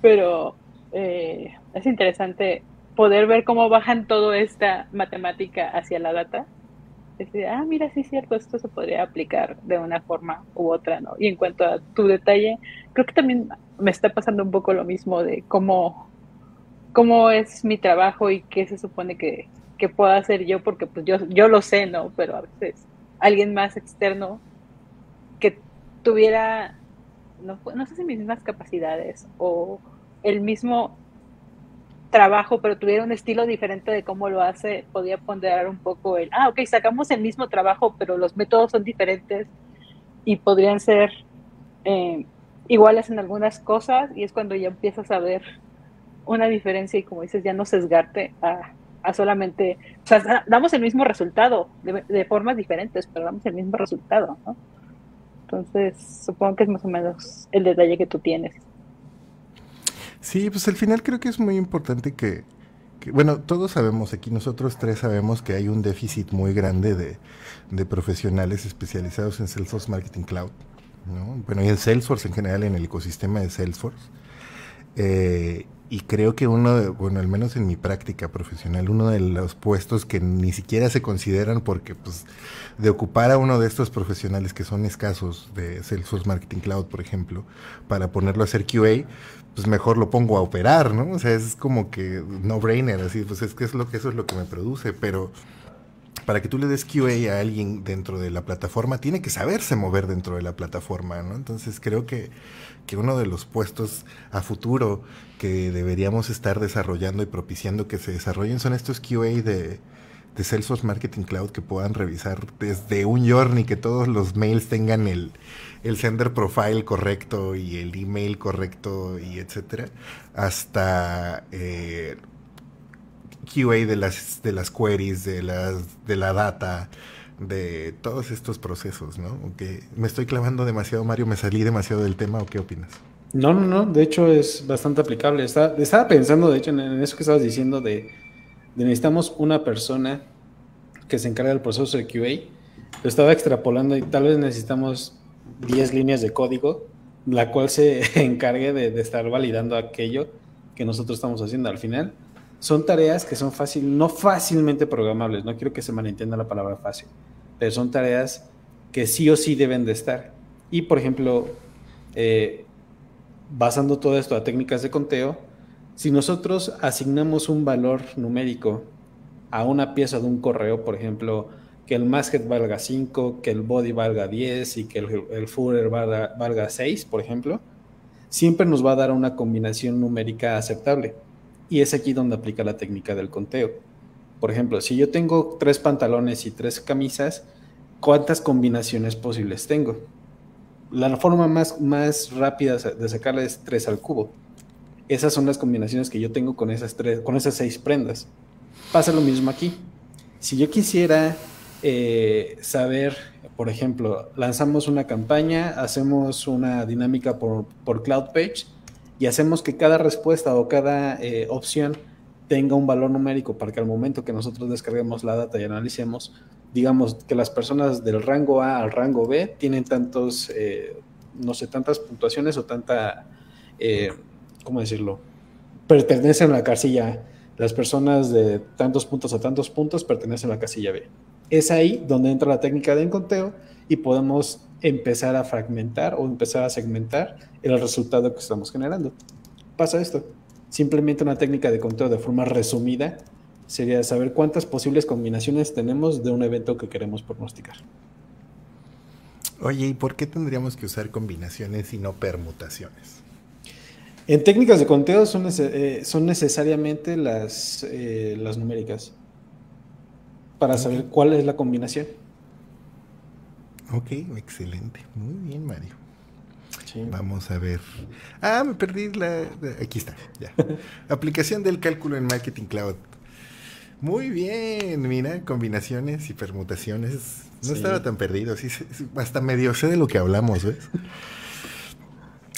Pero eh, es interesante poder ver cómo bajan toda esta matemática hacia la data. Decir, ah, mira, sí es cierto, esto se podría aplicar de una forma u otra, ¿no? Y en cuanto a tu detalle, creo que también me está pasando un poco lo mismo de cómo, cómo es mi trabajo y qué se supone que, que pueda hacer yo, porque pues yo, yo lo sé, ¿no? Pero a veces alguien más externo que tuviera, no, no sé si mis mismas capacidades o el mismo trabajo, pero tuviera un estilo diferente de cómo lo hace, podía ponderar un poco el, ah, ok, sacamos el mismo trabajo, pero los métodos son diferentes y podrían ser eh, iguales en algunas cosas y es cuando ya empiezas a ver una diferencia y como dices, ya no sesgarte a, a solamente, o sea, damos el mismo resultado de, formas diferentes, pero damos el mismo resultado, ¿no? Entonces, supongo que es más o menos el detalle que tú tienes.
Sí, pues al final creo que es muy importante que, bueno, todos sabemos aquí, nosotros tres sabemos que hay un déficit muy grande de, profesionales especializados en Salesforce Marketing Cloud, ¿no? Bueno, y en Salesforce en general, en el ecosistema de Salesforce. Eh, y creo que uno, de, bueno, al menos en mi práctica profesional, uno de los puestos que ni siquiera se consideran porque, pues, de ocupar a uno de estos profesionales que son escasos, de Salesforce Marketing Cloud, por ejemplo, para ponerlo a hacer QA, pues mejor lo pongo a operar, ¿no? O sea, es como que no brainer, así, pues es que es lo que eso es lo que me produce, pero para que tú le des QA a alguien dentro de la plataforma, tiene que saberse mover dentro de la plataforma, ¿no? Entonces creo que que uno de los puestos a futuro que deberíamos estar desarrollando y propiciando que se desarrollen son estos QA de, de Salesforce Marketing Cloud que puedan revisar desde un journey, que todos los mails tengan el, el sender profile correcto y el email correcto y etcétera, hasta eh, QA de las, de las queries, de, las, de la data, de todos estos procesos, ¿no? Me estoy clavando demasiado, Mario, me salí demasiado del tema, ¿o qué opinas?
No, no, no, de hecho es bastante aplicable. estaba pensando, de hecho, en, eso que estabas diciendo de, necesitamos una persona que se encargue del proceso de QA. Lo estaba extrapolando y tal vez necesitamos 10 líneas de código, la cual se encargue de, estar validando aquello que nosotros estamos haciendo al final. Son tareas que son fácil, no fácilmente programables, no quiero que se malentienda la palabra fácil, pero son tareas que sí o sí deben de estar. Y, por ejemplo, eh, basando todo esto a técnicas de conteo, si nosotros asignamos un valor numérico a una pieza de un correo, por ejemplo, que el masthead valga 5, que el body valga 10 y que el, el footer valga, valga 6, por ejemplo, siempre nos va a dar una combinación numérica aceptable. Y es aquí donde aplica la técnica del conteo. Por ejemplo, si yo tengo tres pantalones y tres camisas, ¿cuántas combinaciones posibles tengo? La forma más, más rápida de sacarla es tres al cubo. Esas son las combinaciones que yo tengo con esas, tres, con esas seis prendas. Pasa lo mismo aquí. Si yo quisiera eh, saber, por ejemplo, lanzamos una campaña, hacemos una dinámica por, por Cloud Page y hacemos que cada respuesta o cada eh, opción tenga un valor numérico para que al momento que nosotros descarguemos la data y analicemos, digamos que las personas del rango A al rango B tienen tantos, eh, no sé, tantas puntuaciones o tanta, eh, ¿cómo decirlo? Pertenecen a la casilla A. Las personas de tantos puntos a tantos puntos pertenecen a la casilla B. Es ahí donde entra la técnica de enconteo y podemos empezar a fragmentar o empezar a segmentar el resultado que estamos generando. Pasa esto. Simplemente una técnica de conteo de forma resumida sería saber cuántas posibles combinaciones tenemos de un evento que queremos pronosticar.
Oye, ¿y por qué tendríamos que usar combinaciones y no permutaciones?
En técnicas de conteo son, eh, son necesariamente las, eh, las numéricas para saber cuál es la combinación.
Ok, excelente. Muy bien, Mario. Vamos a ver. Ah, me perdí la. Aquí está, ya. Aplicación del cálculo en Marketing Cloud. Muy bien, mira, combinaciones y permutaciones. No estaba tan perdido, sí, hasta medio sé de lo que hablamos, ¿ves?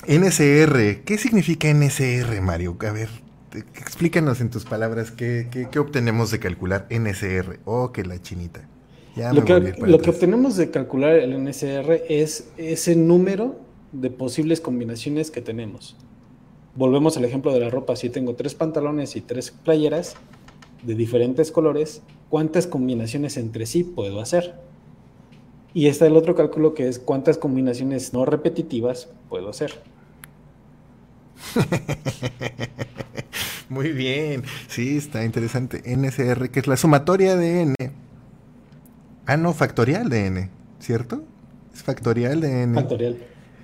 NSR, ¿qué significa NSR, Mario? A ver, explícanos en tus palabras qué, obtenemos de calcular NSR. Oh, que la chinita.
lo, que, lo que, obtenemos de calcular el NSR es ese número de posibles combinaciones que tenemos. Volvemos al ejemplo de la ropa. Si tengo tres pantalones y tres playeras de diferentes colores, ¿cuántas combinaciones entre sí puedo hacer? Y está el otro cálculo que es cuántas combinaciones no repetitivas puedo hacer.
Muy bien, sí, está interesante. NSR, que es la sumatoria de n. Ah, no, factorial de n, ¿cierto? Es factorial de n.
Factorial.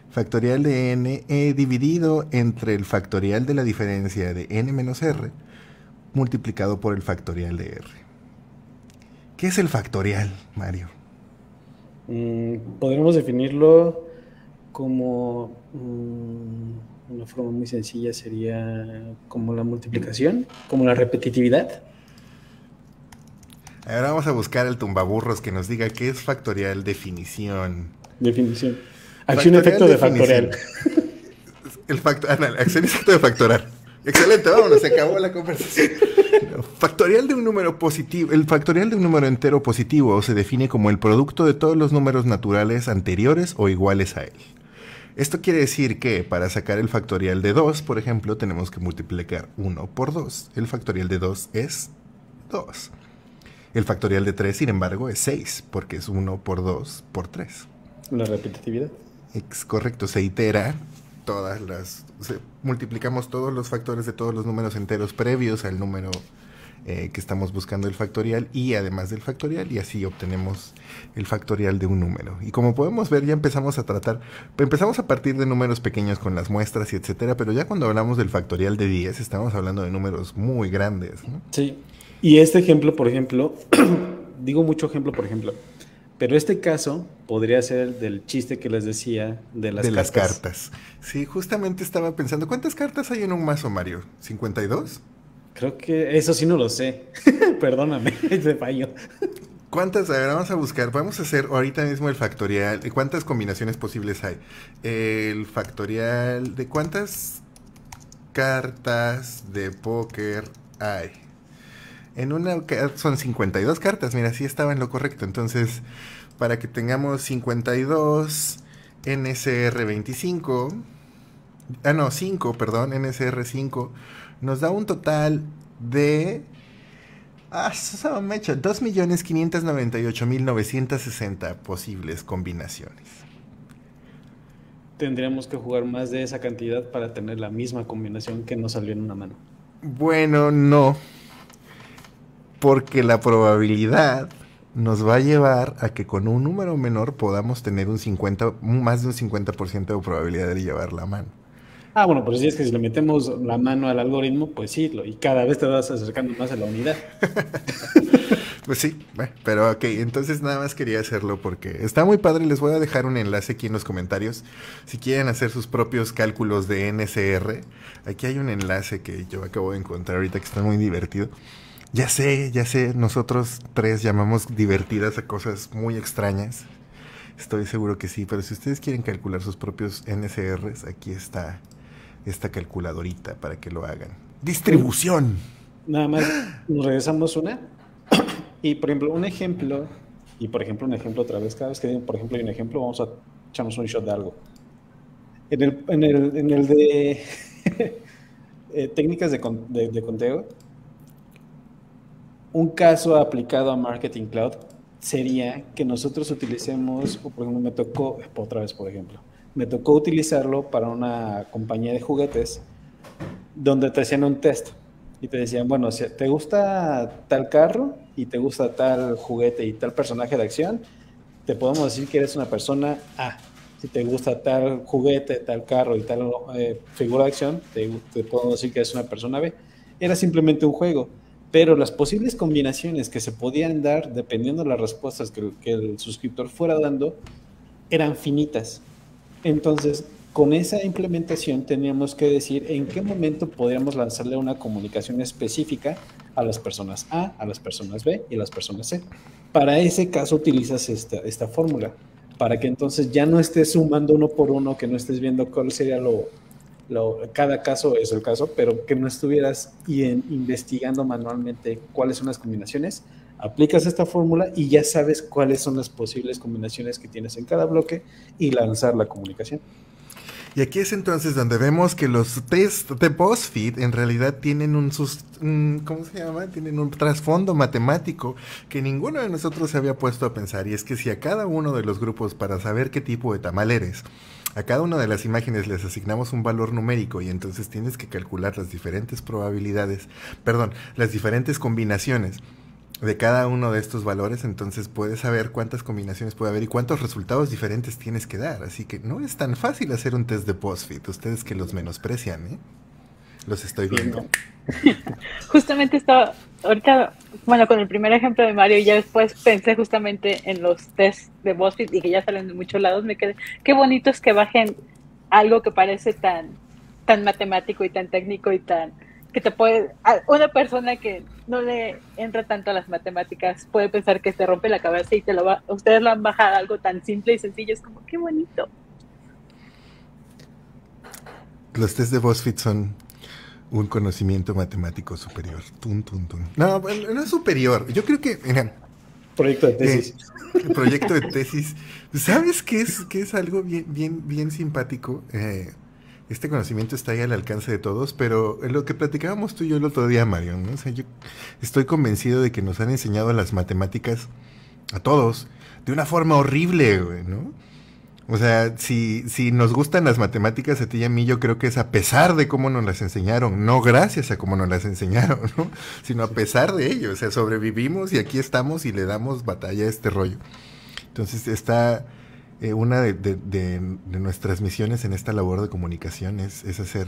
Factorial de n he dividido entre el factorial de la diferencia de n menos r multiplicado por el factorial de r. ¿Qué es el factorial, Mario?
Mm, podemos definirlo como... Mm, una forma muy sencilla sería como la multiplicación, como la repetitividad.
Ahora vamos a buscar el tumbaburros que nos diga qué es factorial definición.
Definición. Acción efecto de factorial.
El factor, ah, acción efecto de factorar. Excelente, vámonos, se acabó la conversación. Factorial de un número positivo. El factorial de un número entero positivo se define como el producto de todos los números naturales anteriores o iguales a él. Esto quiere decir que para sacar el factorial de 2, por ejemplo, tenemos que multiplicar 1 por 2. El factorial de 2 es 2. El factorial de 3, sin embargo, es 6, porque es 1 por 2 por 3.
La repetitividad.
Es correcto, se itera todas las... multiplicamos todos los factores de todos los números enteros previos al número eh, que estamos buscando el factorial y además del factorial y así obtenemos el factorial de un número. Y como podemos ver ya empezamos a tratar, empezamos a partir de números pequeños con las muestras y etcétera, pero ya cuando hablamos del factorial de 10 estamos hablando de números muy grandes.
Sí. Y este ejemplo, por ejemplo, digo mucho ejemplo, por ejemplo, pero este caso podría ser del chiste que les decía de las
de las cartas. Sí, justamente estaba pensando, ¿cuántas cartas hay en un mazo, Mario? ¿52?
Creo que eso sí no lo sé. Perdóname, ese fallo.
¿Cuántas? A ver, vamos a buscar. Vamos a hacer ahorita mismo el factorial. ¿Cuántas combinaciones posibles hay? El factorial. ¿De cuántas cartas de póker hay? En una son 52 cartas. Mira, sí estaba en lo correcto. Entonces, para que tengamos 52 NSR 25. Ah, no, 5, perdón, NSR 5 nos da un total de... Ah, eso me hecho 2.598.960 posibles combinaciones.
Tendríamos que jugar más de esa cantidad para tener la misma combinación que nos salió en una mano.
Bueno, no. Porque la probabilidad nos va a llevar a que con un número menor podamos tener un 50, más de un 50% de probabilidad de llevar la mano.
Ah, bueno, pues si es que si le metemos la mano al algoritmo, pues sí, y cada vez te vas acercando más a la unidad.
pues sí, pero ok, entonces nada más quería hacerlo porque está muy padre. Les voy a dejar un enlace aquí en los comentarios. Si quieren hacer sus propios cálculos de NSR, aquí hay un enlace que yo acabo de encontrar ahorita que está muy divertido. Ya sé, ya sé, nosotros tres llamamos divertidas a cosas muy extrañas. Estoy seguro que sí, pero si ustedes quieren calcular sus propios NCRs, aquí está esta calculadorita para que lo hagan. Distribución.
Nada más nos regresamos una. Y por ejemplo, un ejemplo, y por ejemplo, un ejemplo otra vez, cada vez que por ejemplo hay un ejemplo, vamos a echarnos un shot de algo. En el, en el, en el de eh, técnicas de, conteo, un caso aplicado a Marketing Cloud sería que nosotros utilicemos, por ejemplo, me tocó, otra vez por ejemplo, me tocó utilizarlo para una compañía de juguetes donde te hacían un test y te decían, bueno, si te gusta tal carro y te gusta tal juguete y tal personaje de acción, te podemos decir que eres una persona A. Si te gusta tal juguete, tal carro y tal eh, figura de acción, te, te podemos decir que eres una persona B. Era simplemente un juego pero las posibles combinaciones que se podían dar dependiendo de las respuestas que, el suscriptor fuera dando eran finitas. Entonces, con esa implementación teníamos que decir en qué momento podríamos lanzarle una comunicación específica a las personas A, a las personas B y a las personas C. Para ese caso utilizas esta, fórmula, para que entonces ya no estés sumando uno por uno, que no estés viendo cuál sería lo, cada caso es el caso, pero que no estuvieras investigando manualmente cuáles son las combinaciones, aplicas esta fórmula y ya sabes cuáles son las posibles combinaciones que tienes en cada bloque y lanzar la comunicación.
Y aquí es entonces donde vemos que los test de BuzzFeed en realidad tienen un, ¿cómo se llama? Tienen un trasfondo matemático que ninguno de nosotros se había puesto a pensar. Y es que si a cada uno de los grupos para saber qué tipo de tamal eres, a cada una de las imágenes les asignamos un valor numérico y entonces tienes que calcular las diferentes probabilidades, perdón, las diferentes combinaciones de cada uno de estos valores, entonces puedes saber cuántas combinaciones puede haber y cuántos resultados diferentes tienes que dar. Así que no es tan fácil hacer un test de post-fit, ustedes que los menosprecian, ¿eh? Los estoy viendo.
Justamente estaba, ahorita, bueno, con el primer ejemplo de Mario, y ya después pensé justamente en los tests de BuzzFeed y que ya salen de muchos lados, me quedé, qué bonito es que bajen algo que parece tan, tan matemático y tan técnico y tan que te puede, una persona que no le entra tanto a las matemáticas puede pensar que te rompe la cabeza y te lo va, ustedes lo han bajado algo tan simple y sencillo, es como, qué bonito.
Los tests de BuzzFeed son un conocimiento matemático superior. No, no es superior. Yo creo que,
proyecto de tesis.
Eh, proyecto de tesis. ¿Sabes qué es, qué es algo bien, bien, bien simpático? Eh, este conocimiento está ahí al alcance de todos, pero en lo que platicábamos tú y yo el otro día, Mario, ¿no? O sea, yo estoy convencido de que nos han enseñado las matemáticas a todos de una forma horrible, ¿no? O sea, si, si nos gustan las matemáticas a ti y a mí, yo creo que es a pesar de cómo nos las enseñaron, no gracias a cómo nos las enseñaron, ¿no? Sino a pesar de ello. O sea, sobrevivimos y aquí estamos y le damos batalla a este rollo. Entonces está eh, una de, nuestras misiones en esta labor de comunicación es, hacer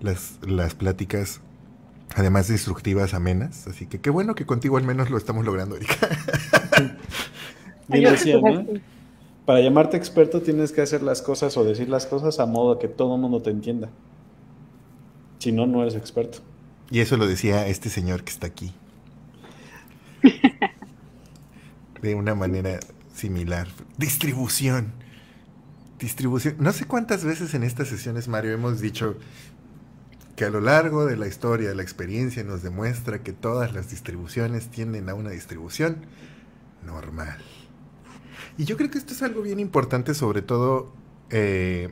las, las pláticas además de instructivas, amenas. Así que qué bueno que contigo al menos lo estamos logrando, Erika.
para llamarte experto tienes que hacer las cosas o decir las cosas a modo que todo el mundo te entienda. Si no, no eres experto.
Y eso lo decía este señor que está aquí. De una manera similar. Distribución. Distribución. No sé cuántas veces en estas sesiones, Mario, hemos dicho que a lo largo de la historia, la experiencia nos demuestra que todas las distribuciones tienden a una distribución normal. Y yo creo que esto es algo bien importante, sobre todo eh,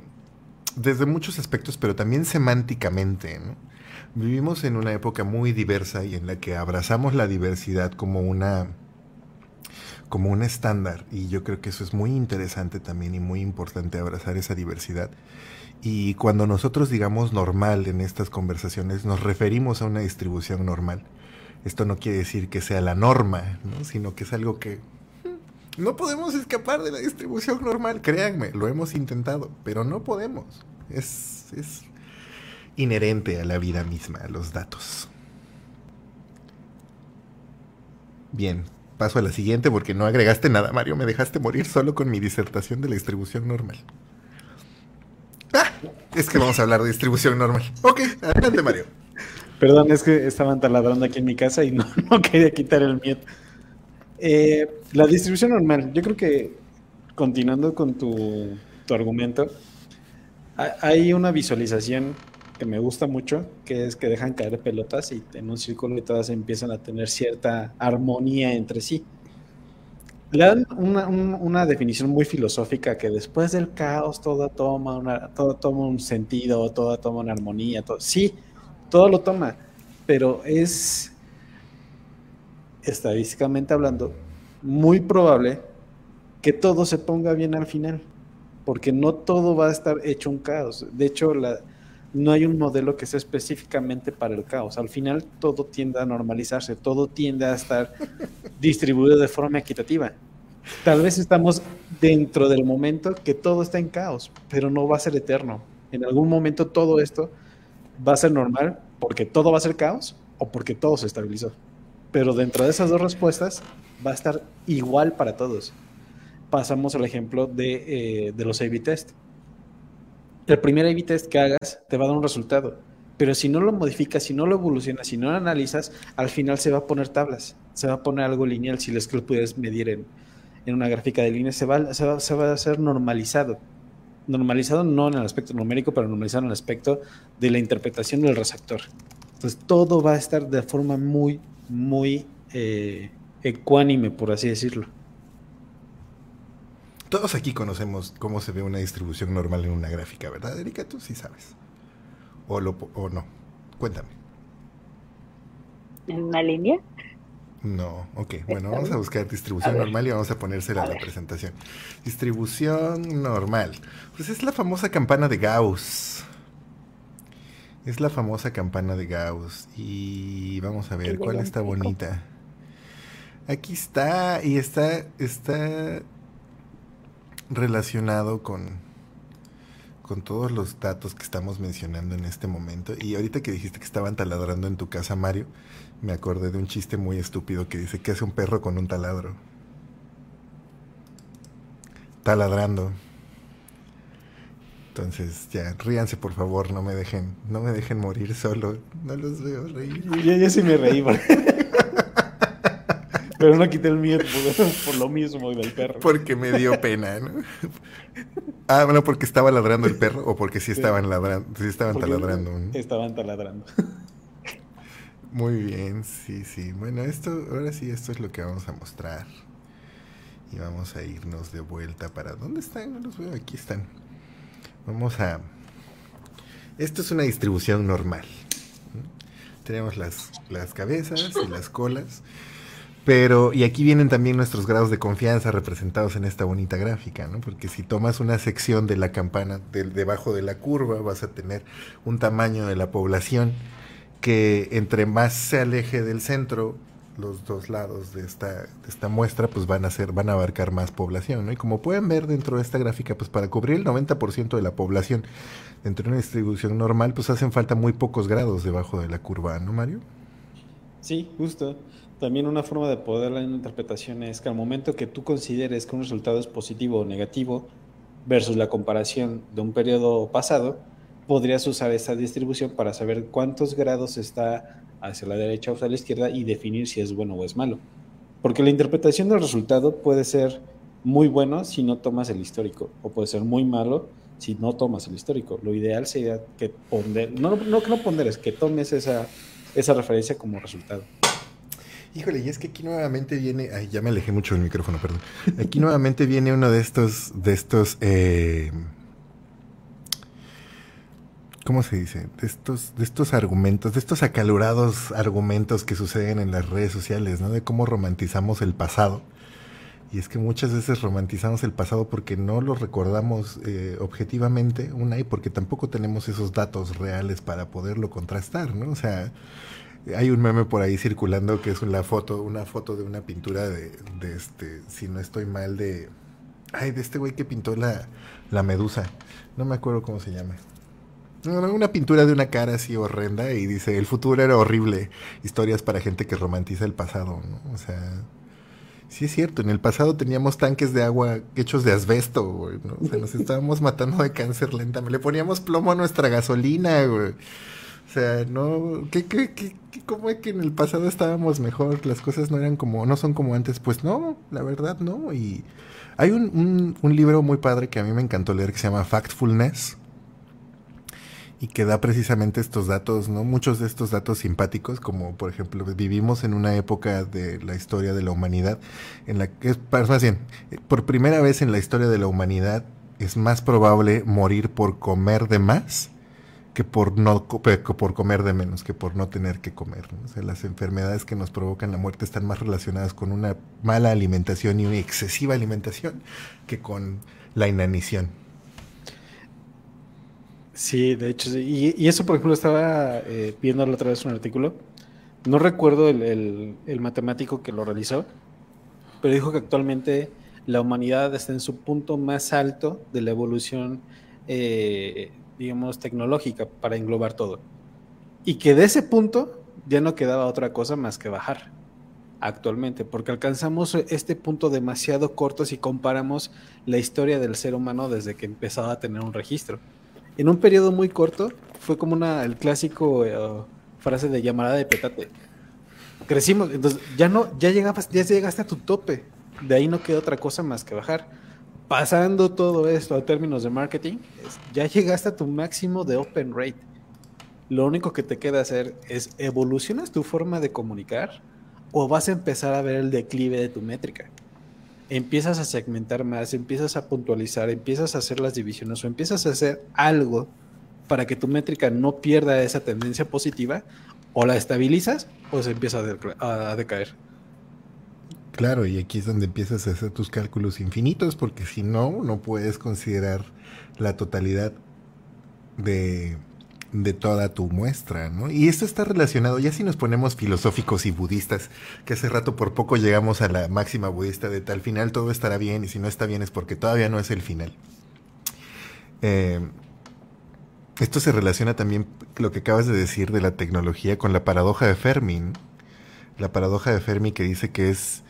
desde muchos aspectos, pero también semánticamente. Vivimos en una época muy diversa y en la que abrazamos la diversidad como una como un estándar y yo creo que eso es muy interesante también y muy importante abrazar esa diversidad. Y cuando nosotros digamos normal en estas conversaciones, nos referimos a una distribución normal. Esto no quiere decir que sea la norma, sino que es algo que no podemos escapar de la distribución normal, créanme, lo hemos intentado, pero no podemos. Es, es inherente a la vida misma, a los datos. Bien, paso a la siguiente porque no agregaste nada, Mario. Me dejaste morir solo con mi disertación de la distribución normal. Ah, es que vamos a hablar de distribución normal. Ok, adelante, Mario.
Perdón, es que estaban taladrando aquí en mi casa y no, quería quitar el miedo. Eh, la distribución normal, yo creo que continuando con tu, tu argumento, hay una visualización me gusta mucho, que es que dejan caer pelotas y en un círculo y todas empiezan a tener cierta armonía entre sí. Le dan una, una definición muy filosófica que después del caos todo toma, todo toma un sentido, todo toma una armonía, todo, sí, todo lo toma, pero es estadísticamente hablando muy probable que todo se ponga bien al final, porque no todo va a estar hecho un caos. De hecho, la, no hay un modelo que sea específicamente para el caos. Al final todo tiende a normalizarse, todo tiende a estar distribuido de forma equitativa. Tal vez estamos dentro del momento que todo está en caos, pero no va a ser eterno. En algún momento todo esto va a ser normal porque todo va a ser caos o porque todo se estabilizó. Pero dentro de esas dos respuestas va a estar igual para todos. Pasamos al ejemplo de, eh, de los A-B test el primer A-B que hagas te va a dar un resultado. Pero si no lo modificas, si no lo evolucionas, si no lo analizas, al final se va a poner tablas, se va a poner algo lineal. Si es que lo puedes medir en, una gráfica de líneas, se va, se, va, se va a hacer normalizado. Normalizado no en el aspecto numérico, pero normalizado en el aspecto de la interpretación del receptor. Entonces todo va a estar de forma muy, muy eh, ecuánime, por así decirlo.
Todos aquí conocemos cómo se ve una distribución normal en una gráfica, ¿verdad, Erika? Tú sí sabes. O, lo, o no. Cuéntame.
¿En una línea?
No, ok. Bueno, vamos a buscar distribución normal y vamos a ponérsela a, la presentación. Distribución normal. Pues es la famosa campana de Gauss. Es la famosa campana de Gauss. Y vamos a ver cuál está bonita. Aquí está. Y está, está relacionado con, con todos los datos que estamos mencionando en este momento. Y ahorita que dijiste que estaban taladrando en tu casa, Mario, me acordé de un chiste muy estúpido que dice, ¿qué hace un perro con un taladro? Taladrando. Entonces, ya, ríanse por favor, no me dejen, no me dejen morir solo. No los veo reír.
Yo, sí me reí. Pero no quité el miedo por, lo mismo del perro.
Porque me dio pena, ¿no? Ah, bueno, porque estaba ladrando el perro o porque sí estaban ladrando, sí estaban taladrando.
Estaban taladrando.
Muy bien, sí, sí. Bueno, esto, ahora sí, esto es lo que vamos a mostrar. Y vamos a irnos de vuelta para. ¿Dónde están? No los veo, aquí están. Vamos a. Esto es una distribución normal. Tenemos las, las cabezas y las colas. Pero, y aquí vienen también nuestros grados de confianza representados en esta bonita gráfica, ¿no? Porque si tomas una sección de la campana del, debajo de la curva, vas a tener un tamaño de la población que entre más se aleje del centro, los dos lados de esta, de esta muestra, pues van a ser, van a abarcar más población, ¿no? Y como pueden ver dentro de esta gráfica, pues para cubrir el 90% de la población dentro de una distribución normal, pues hacen falta muy pocos grados debajo de la curva, ¿no, Mario?
Sí, justo. También una forma de poder la interpretación es que al momento que tú consideres que un resultado es positivo o negativo versus la comparación de un periodo pasado, podrías usar esta distribución para saber cuántos grados está hacia la derecha o hacia la izquierda y definir si es bueno o es malo. Porque la interpretación del resultado puede ser muy bueno si no tomas el histórico, o puede ser muy malo si no tomas el histórico. Lo ideal sería que ponder, no, no que no ponderes, que tomes esa, esa referencia como resultado.
Híjole, y es que aquí nuevamente viene, ay, ya me alejé mucho del micrófono, perdón. Aquí nuevamente viene uno de estos, de estos, eh, ¿cómo se dice? De estos, de estos argumentos, de estos acalorados argumentos que suceden en las redes sociales, ¿no? De cómo romantizamos el pasado. Y es que muchas veces romantizamos el pasado porque no lo recordamos eh, objetivamente, una, y porque tampoco tenemos esos datos reales para poderlo contrastar, ¿no? O sea, hay un meme por ahí circulando que es una foto, una foto de una pintura de, este, si no estoy mal, de. Ay, de este güey que pintó la, la medusa. No me acuerdo cómo se llama. una pintura de una cara así horrenda y dice, el futuro era horrible. Historias para gente que romantiza el pasado, ¿no? O sea, sí es cierto, en el pasado teníamos tanques de agua hechos de asbesto, güey. O sea, nos estábamos matando de cáncer lentamente. Le poníamos plomo a nuestra gasolina, güey. O sea, no, ¿qué, qué, qué, cómo es que en el pasado estábamos mejor? Las cosas no eran como, no son como antes. Pues no, la verdad no. Y hay un, un, un libro muy padre que a mí me encantó leer que se llama Factfulness y que da precisamente estos datos, ¿no? Muchos de estos datos simpáticos, como por ejemplo, vivimos en una época de la historia de la humanidad en la que, es más bien, por primera vez en la historia de la humanidad es más probable morir por comer de más que por no por comer de menos, que por no tener que comer. O sea, las enfermedades que nos provocan la muerte están más relacionadas con una mala alimentación y una excesiva alimentación que con la inanición.
Sí, de hecho, y, y, eso, por ejemplo, estaba eh, viendo la otra vez un artículo. No recuerdo el, el, el, matemático que lo realizó, pero dijo que actualmente la humanidad está en su punto más alto de la evolución, eh, digamos, tecnológica para englobar todo. Y que de ese punto ya no quedaba otra cosa más que bajar actualmente, porque alcanzamos este punto demasiado corto si comparamos la historia del ser humano desde que empezaba a tener un registro en un periodo muy corto, fue como una, el clásico eh, frase de llamada de petate. Crecimos, entonces ya no, ya llegabas, ya llegaste a tu tope. De ahí no queda otra cosa más que bajar. Pasando todo esto a términos de marketing, ya llegaste a tu máximo de open rate. Lo único que te queda hacer es evolucionas tu forma de comunicar o vas a empezar a ver el declive de tu métrica empiezas a segmentar más, empiezas a puntualizar, empiezas a hacer las divisiones o empiezas a hacer algo para que tu métrica no pierda esa tendencia positiva, o la estabilizas o se empieza a, decaer.
Claro, y aquí es donde empiezas a hacer tus cálculos infinitos, porque si no, no puedes considerar la totalidad de, de toda tu muestra, ¿no? Y esto está relacionado, ya si nos ponemos filosóficos y budistas, que hace rato por poco llegamos a la máxima budista de tal final todo estará bien y si no está bien es porque todavía no es el final. Eh, esto se relaciona también lo que acabas de decir de la tecnología con la paradoja de Fermi. La paradoja de Fermi que dice que es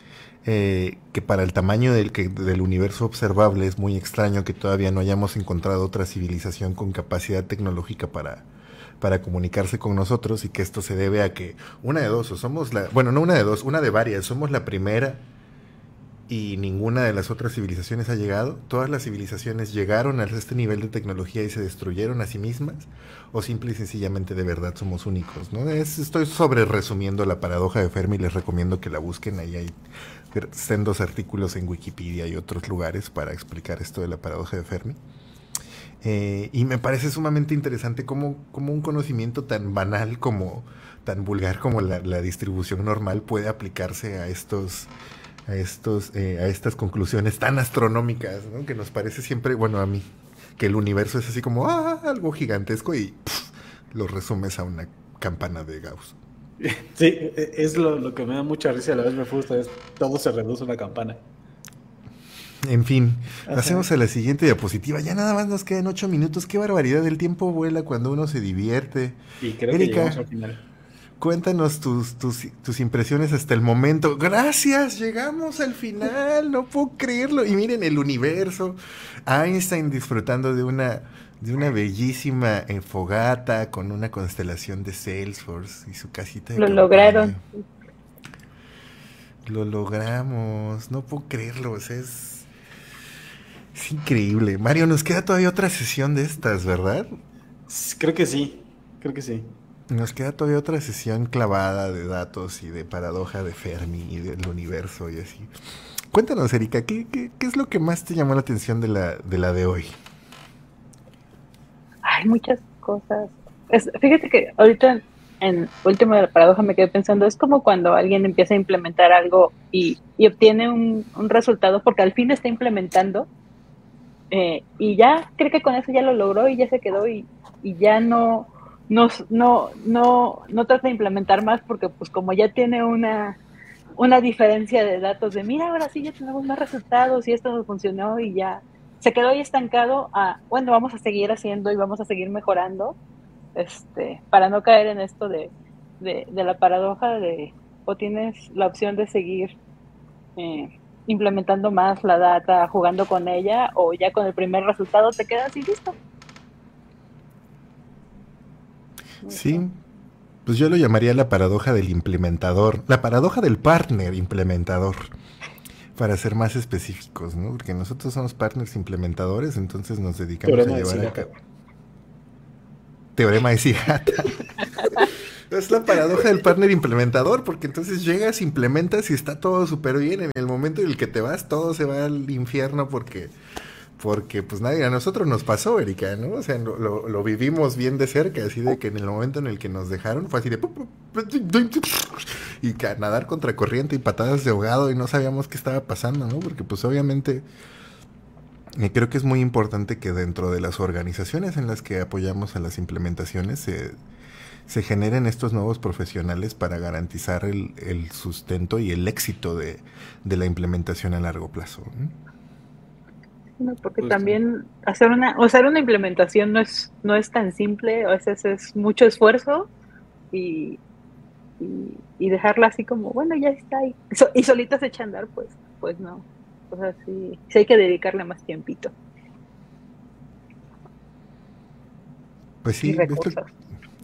eh, que para el tamaño del, que, del universo observable es muy extraño que todavía no hayamos encontrado otra civilización con capacidad tecnológica para, para comunicarse con nosotros y que esto se debe a que una de dos, o somos la, bueno, no una de dos, una de varias, somos la primera y ninguna de las otras civilizaciones ha llegado. Todas las civilizaciones llegaron a este nivel de tecnología y se destruyeron a sí mismas, o simple y sencillamente de verdad somos únicos. ¿no? Es, estoy sobre resumiendo la paradoja de Fermi, les recomiendo que la busquen, ahí hay sendos artículos en Wikipedia y otros lugares para explicar esto de la paradoja de Fermi. Eh, y me parece sumamente interesante cómo, cómo, un conocimiento tan banal como tan vulgar como la, distribución normal puede aplicarse a estos a estos eh, a estas conclusiones tan astronómicas ¿no? que nos parece siempre bueno a mí que el universo es así como ah, algo gigantesco y lo resumes a una campana de Gauss
sí e, es lo, lo, que me da mucha risa a la vez me gusta es todo se reduce a una campana
en fin, pasemos a la siguiente diapositiva. Ya nada más nos quedan ocho minutos. Qué barbaridad, el tiempo vuela cuando uno se divierte.
Y creo Erika, que al final.
Cuéntanos tus, tus, tus, impresiones hasta el momento. Gracias, llegamos al final, no puedo creerlo. Y miren el universo. Einstein disfrutando de una, de una bellísima eh, fogata con una constelación de Salesforce y su casita. De
Lo lograron.
Lo logramos, no puedo creerlo. es, es increíble. Mario, nos queda todavía otra sesión de estas, ¿verdad?
Creo que sí, creo que sí.
Nos queda todavía otra sesión clavada de datos y de paradoja de Fermi y del universo y así. Cuéntanos, Erika, ¿qué, qué, es lo que más te llamó la atención de la de, la de hoy?
Hay muchas cosas. fíjate que ahorita en último de la paradoja me quedé pensando, es como cuando alguien empieza a implementar algo y, y obtiene un, un, resultado porque al fin está implementando eh, y ya cree que con eso ya lo logró y ya se quedó y, y ya no, no, no, no, no trata de implementar más porque pues como ya tiene una, una diferencia de datos de mira, ahora sí ya tenemos más resultados y esto no funcionó y ya se quedó ahí estancado a, bueno, vamos a seguir haciendo y vamos a seguir mejorando, este, para no caer en esto de, de, de la paradoja de o tienes la opción de seguir eh, implementando más la data, jugando con ella, o ya con el primer resultado te quedas y listo.
Sí, pues yo lo llamaría la paradoja del implementador, la paradoja del partner implementador, para ser más específicos, ¿no? Porque nosotros somos partners implementadores, entonces nos dedicamos a llevar a cabo. Teorema de Sigata. es la paradoja del partner implementador, porque entonces llegas, implementas y está todo súper bien. En el momento en el que te vas, todo se va al infierno porque porque pues nadie, a nosotros nos pasó, Erika, ¿no? O sea, lo, vivimos bien de cerca, así de que en el momento en el que nos dejaron fue así de... Y nadar contra corriente y patadas de ahogado y no sabíamos qué estaba pasando, ¿no? Porque pues obviamente eh, creo que es muy importante que dentro de las organizaciones en las que apoyamos a las implementaciones se, se generen estos nuevos profesionales para garantizar el, el sustento y el éxito de, de, la implementación a largo plazo. ¿No?
porque también hacer una, o hacer una implementación no es, no es tan simple, a veces es mucho esfuerzo y, y, dejarla así como, bueno, ya está ahí. y solita se echa a andar, pues, pues no. O sea, sí, sí hay que dedicarle más tiempito.
Pues sí,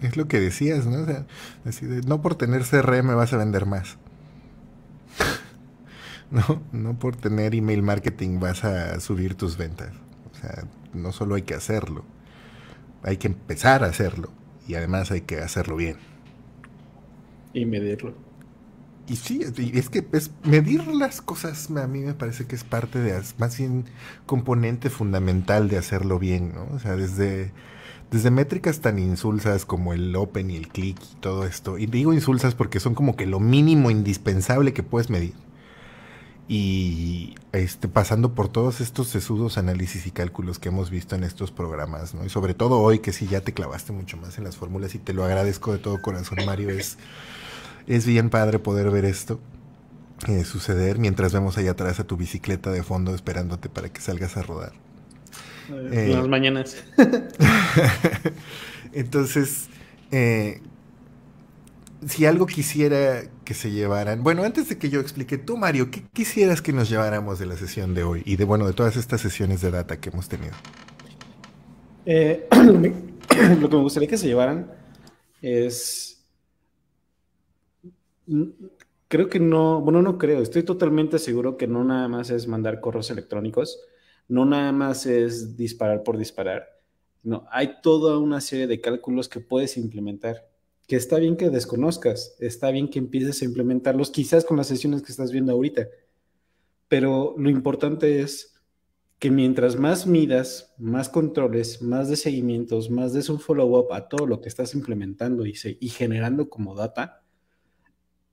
es lo, que decías, ¿no? O sea, no por tener CRM vas a vender más. ¿no? No por tener email marketing vas a subir tus ventas. O sea, no solo hay que hacerlo, hay que empezar a hacerlo y además hay que hacerlo bien.
Y medirlo.
Y sí, es que es medir las cosas a mí me parece que es parte de, más bien componente fundamental de hacerlo bien, ¿no? O sea, desde, desde métricas tan insulsas como el open y el click y todo esto. Y digo insulsas porque son como que lo mínimo indispensable que puedes medir y este, pasando por todos estos sesudos análisis y cálculos que hemos visto en estos programas, ¿no? Y sobre todo hoy que sí ya te clavaste mucho más en las fórmulas y te lo agradezco de todo corazón, Mario, es, es bien padre poder ver esto eh, suceder mientras vemos allá atrás a tu bicicleta de fondo esperándote para que salgas a rodar.
Eh, las mañanas.
Entonces, eh, si algo quisiera que se llevaran, bueno, antes de que yo explique, tú Mario, ¿qué quisieras que nos lleváramos de la sesión de hoy y de bueno de todas estas sesiones de data que hemos tenido?
Eh, lo que me gustaría que se llevaran es, creo que no, bueno, no creo, estoy totalmente seguro que no nada más es mandar correos electrónicos, no nada más es disparar por disparar, no, hay toda una serie de cálculos que puedes implementar que está bien que desconozcas, está bien que empieces a implementarlos, quizás con las sesiones que estás viendo ahorita, pero lo importante es que mientras más midas, más controles, más de seguimientos, más des un follow-up a todo lo que estás implementando y, y generando como data,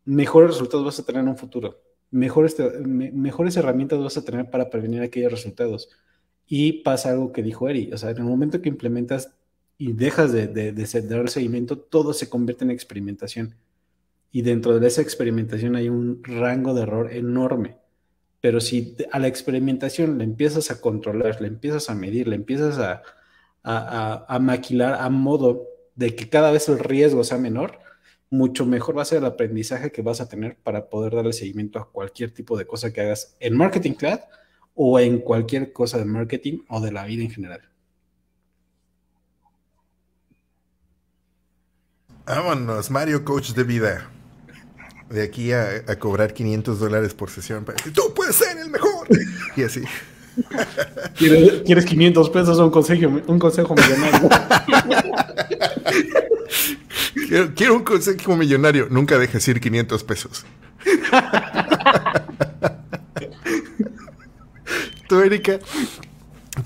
mejores resultados vas a tener en un futuro, mejores, mejores herramientas vas a tener para prevenir aquellos resultados. Y pasa algo que dijo Eri, o sea, en el momento que implementas y dejas de, de, de, dar seguimiento, todo se convierte en experimentación. Y dentro de esa experimentación hay un rango de error enorme. Pero si a la experimentación le empiezas a controlar, le empiezas a medir, le empiezas a, a, a, maquilar a modo de que cada vez el riesgo sea menor, mucho mejor va a ser el aprendizaje que vas a tener para poder darle seguimiento a cualquier tipo de cosa que hagas en Marketing Cloud o en cualquier cosa de marketing o de la vida en general.
Vámonos, Mario Coach de vida. De aquí a, cobrar 500 dólares por sesión para decir, tú puedes ser el mejor. Y así.
¿Quieres, 500 pesos o un consejo, un consejo millonario?
quiero, un consejo millonario. Nunca dejes ir 500 pesos. Tú, Erika,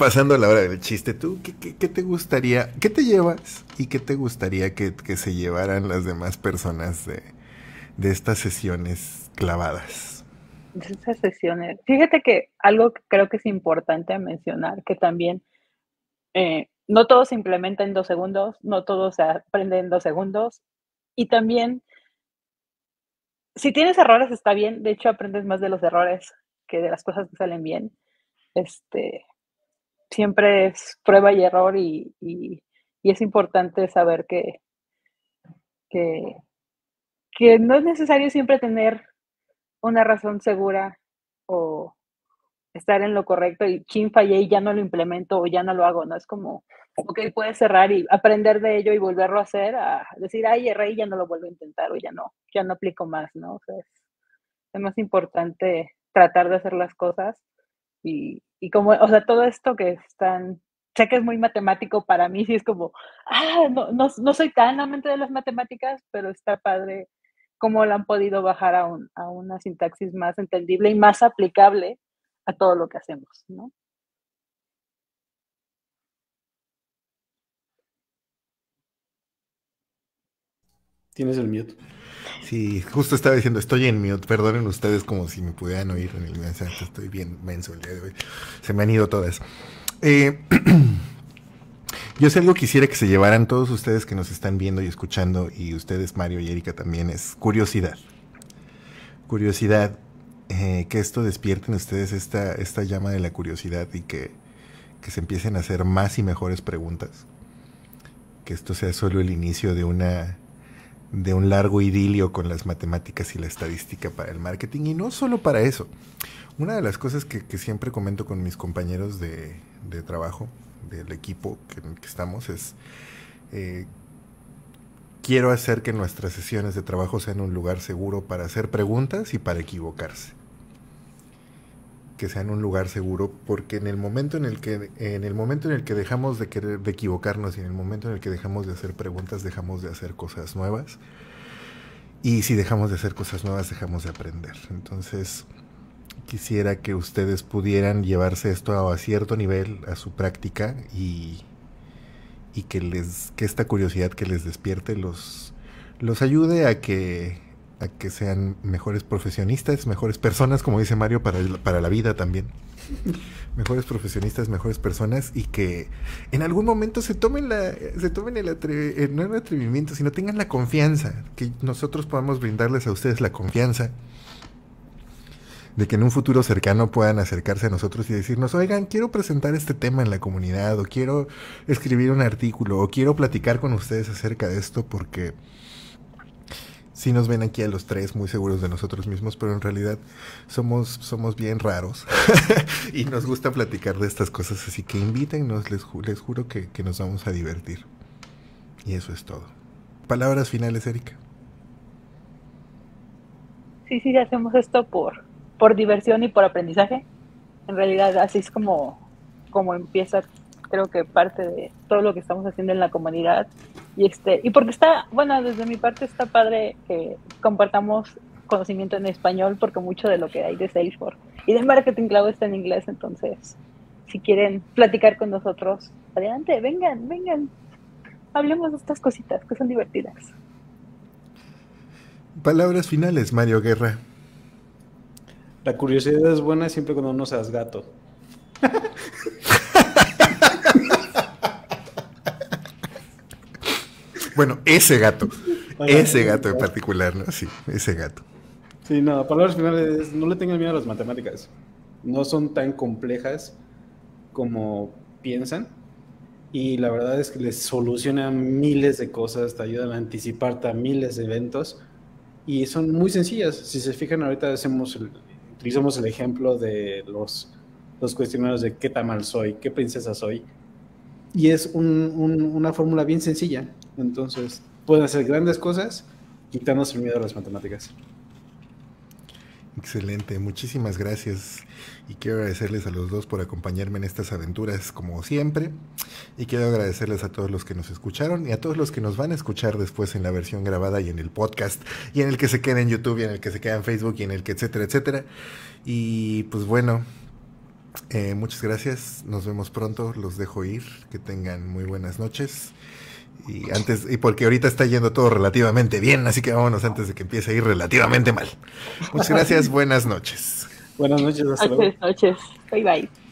pasando la hora del chiste, ¿tú qué, te gustaría, qué te llevas y qué te gustaría que, se llevaran las demás personas de, estas sesiones clavadas?
De estas sesiones. Fíjate que algo que creo que es importante mencionar, que también eh, no todo se implementa en dos segundos, no todo se aprende en dos segundos y también si tienes errores está bien, de hecho aprendes más de los errores que de las cosas que salen bien. Este, siempre es prueba y error y, es importante saber que, que, no es necesario siempre tener una razón segura o, estar en lo correcto y chin fallé y ya no lo implemento o ya no lo hago, ¿no? Es como, ok, puedes cerrar y aprender de ello y volverlo a hacer, a decir, ay, erré y ya no lo vuelvo a intentar o ya no, ya no aplico más, ¿no? O sea, es, es más importante tratar de hacer las cosas y, y como, o sea, todo esto que están, sé que es muy matemático para mí, sí es como, ah, no, no, no soy tan amante de las matemáticas, pero está padre cómo lo han podido bajar a, un, a una sintaxis más entendible y más aplicable a todo lo que hacemos, ¿no?
Tienes el mute.
Sí, justo estaba diciendo, estoy en mute, perdonen ustedes como si me pudieran oír en el mensaje, estoy bien menso el día de hoy. Se me han ido todas. Eh, yo si algo quisiera que se llevaran todos ustedes que nos están viendo y escuchando, y ustedes, Mario y Erika también, es curiosidad. Curiosidad, eh, que esto despierte en ustedes esta, esta llama de la curiosidad y que, que se empiecen a hacer más y mejores preguntas. Que esto sea solo el inicio de una de un largo idilio con las matemáticas y la estadística para el marketing y no solo para eso. Una de las cosas que, siempre comento con mis compañeros de, trabajo, del equipo que, que estamos, es eh, quiero hacer que nuestras sesiones de trabajo sean un lugar seguro para hacer preguntas y para equivocarse. Que sean un lugar seguro, porque en el momento en el que, en el momento en el que dejamos de querer de equivocarnos y en el momento en el que dejamos de hacer preguntas, dejamos de hacer cosas nuevas. Y si dejamos de hacer cosas nuevas, dejamos de aprender. Entonces, quisiera que ustedes pudieran llevarse esto a cierto nivel, a su práctica y, y que les que esta curiosidad que les despierte los los ayude a que a que sean mejores profesionistas, mejores personas, como dice Mario, para, el- para la vida también. Mejores profesionistas, mejores personas y que en algún momento se tomen la se tomen el, atre- el- no el atrevimiento, sino tengan la confianza, que nosotros podamos brindarles a ustedes la confianza de que en un futuro cercano puedan acercarse a nosotros y decirnos, oigan, quiero presentar este tema en la comunidad, o quiero escribir un artículo, o quiero platicar con ustedes acerca de esto, porque sí nos ven aquí a los tres muy seguros de nosotros mismos, pero en realidad somos, somos bien raros y nos gusta platicar de estas cosas, así que invítennos, les, ju- les juro que, que nos vamos a divertir. Y eso es todo. Palabras finales, Erika.
Sí, sí, hacemos esto por, por diversión y por aprendizaje. En realidad, así es como, como empieza, creo que parte de todo lo que estamos haciendo en la comunidad. Y, este, y porque está, bueno, desde mi parte está padre que compartamos conocimiento en español, porque mucho de lo que hay de Salesforce y de Marketing Cloud está en inglés. Entonces, si quieren platicar con nosotros, adelante, vengan, vengan. Hablemos de estas cositas que son divertidas.
Palabras finales, Mario Guerra.
La curiosidad es buena siempre cuando no seas gato.
Bueno, ese gato.
Bueno,
Ese gato en particular, ¿no? Sí, ese gato.
Sí, no, palabras finales, es, no le tengan miedo a las matemáticas. No son tan complejas como piensan. Y la verdad es que les solucionan miles de cosas, te ayudan a anticiparte a miles de eventos. Y son muy sencillas. Si se fijan, ahorita hacemos utilizamos el ejemplo de los, los cuestionarios de qué tamal soy, qué princesa soy. Y es un- un- una fórmula bien sencilla. Entonces, pueden hacer grandes cosas quitándose el miedo a las matemáticas.
Excelente, muchísimas gracias. Y quiero agradecerles a los dos por acompañarme en estas aventuras como siempre. Y quiero agradecerles a todos los que nos escucharon y a todos los que nos van a escuchar después en la versión grabada y en el podcast y en el que se queda en YouTube y en el que se queda en Facebook y en el que etcétera, etcétera. Y pues bueno, eh, muchas gracias. Nos vemos pronto. Los dejo ir. Que tengan muy buenas noches. Y antes, y porque ahorita está yendo todo relativamente bien, así que vámonos antes de que empiece a ir relativamente mal. Muchas gracias, buenas noches.
Buenas noches, hasta luego.
Buenas noches. Bye bye.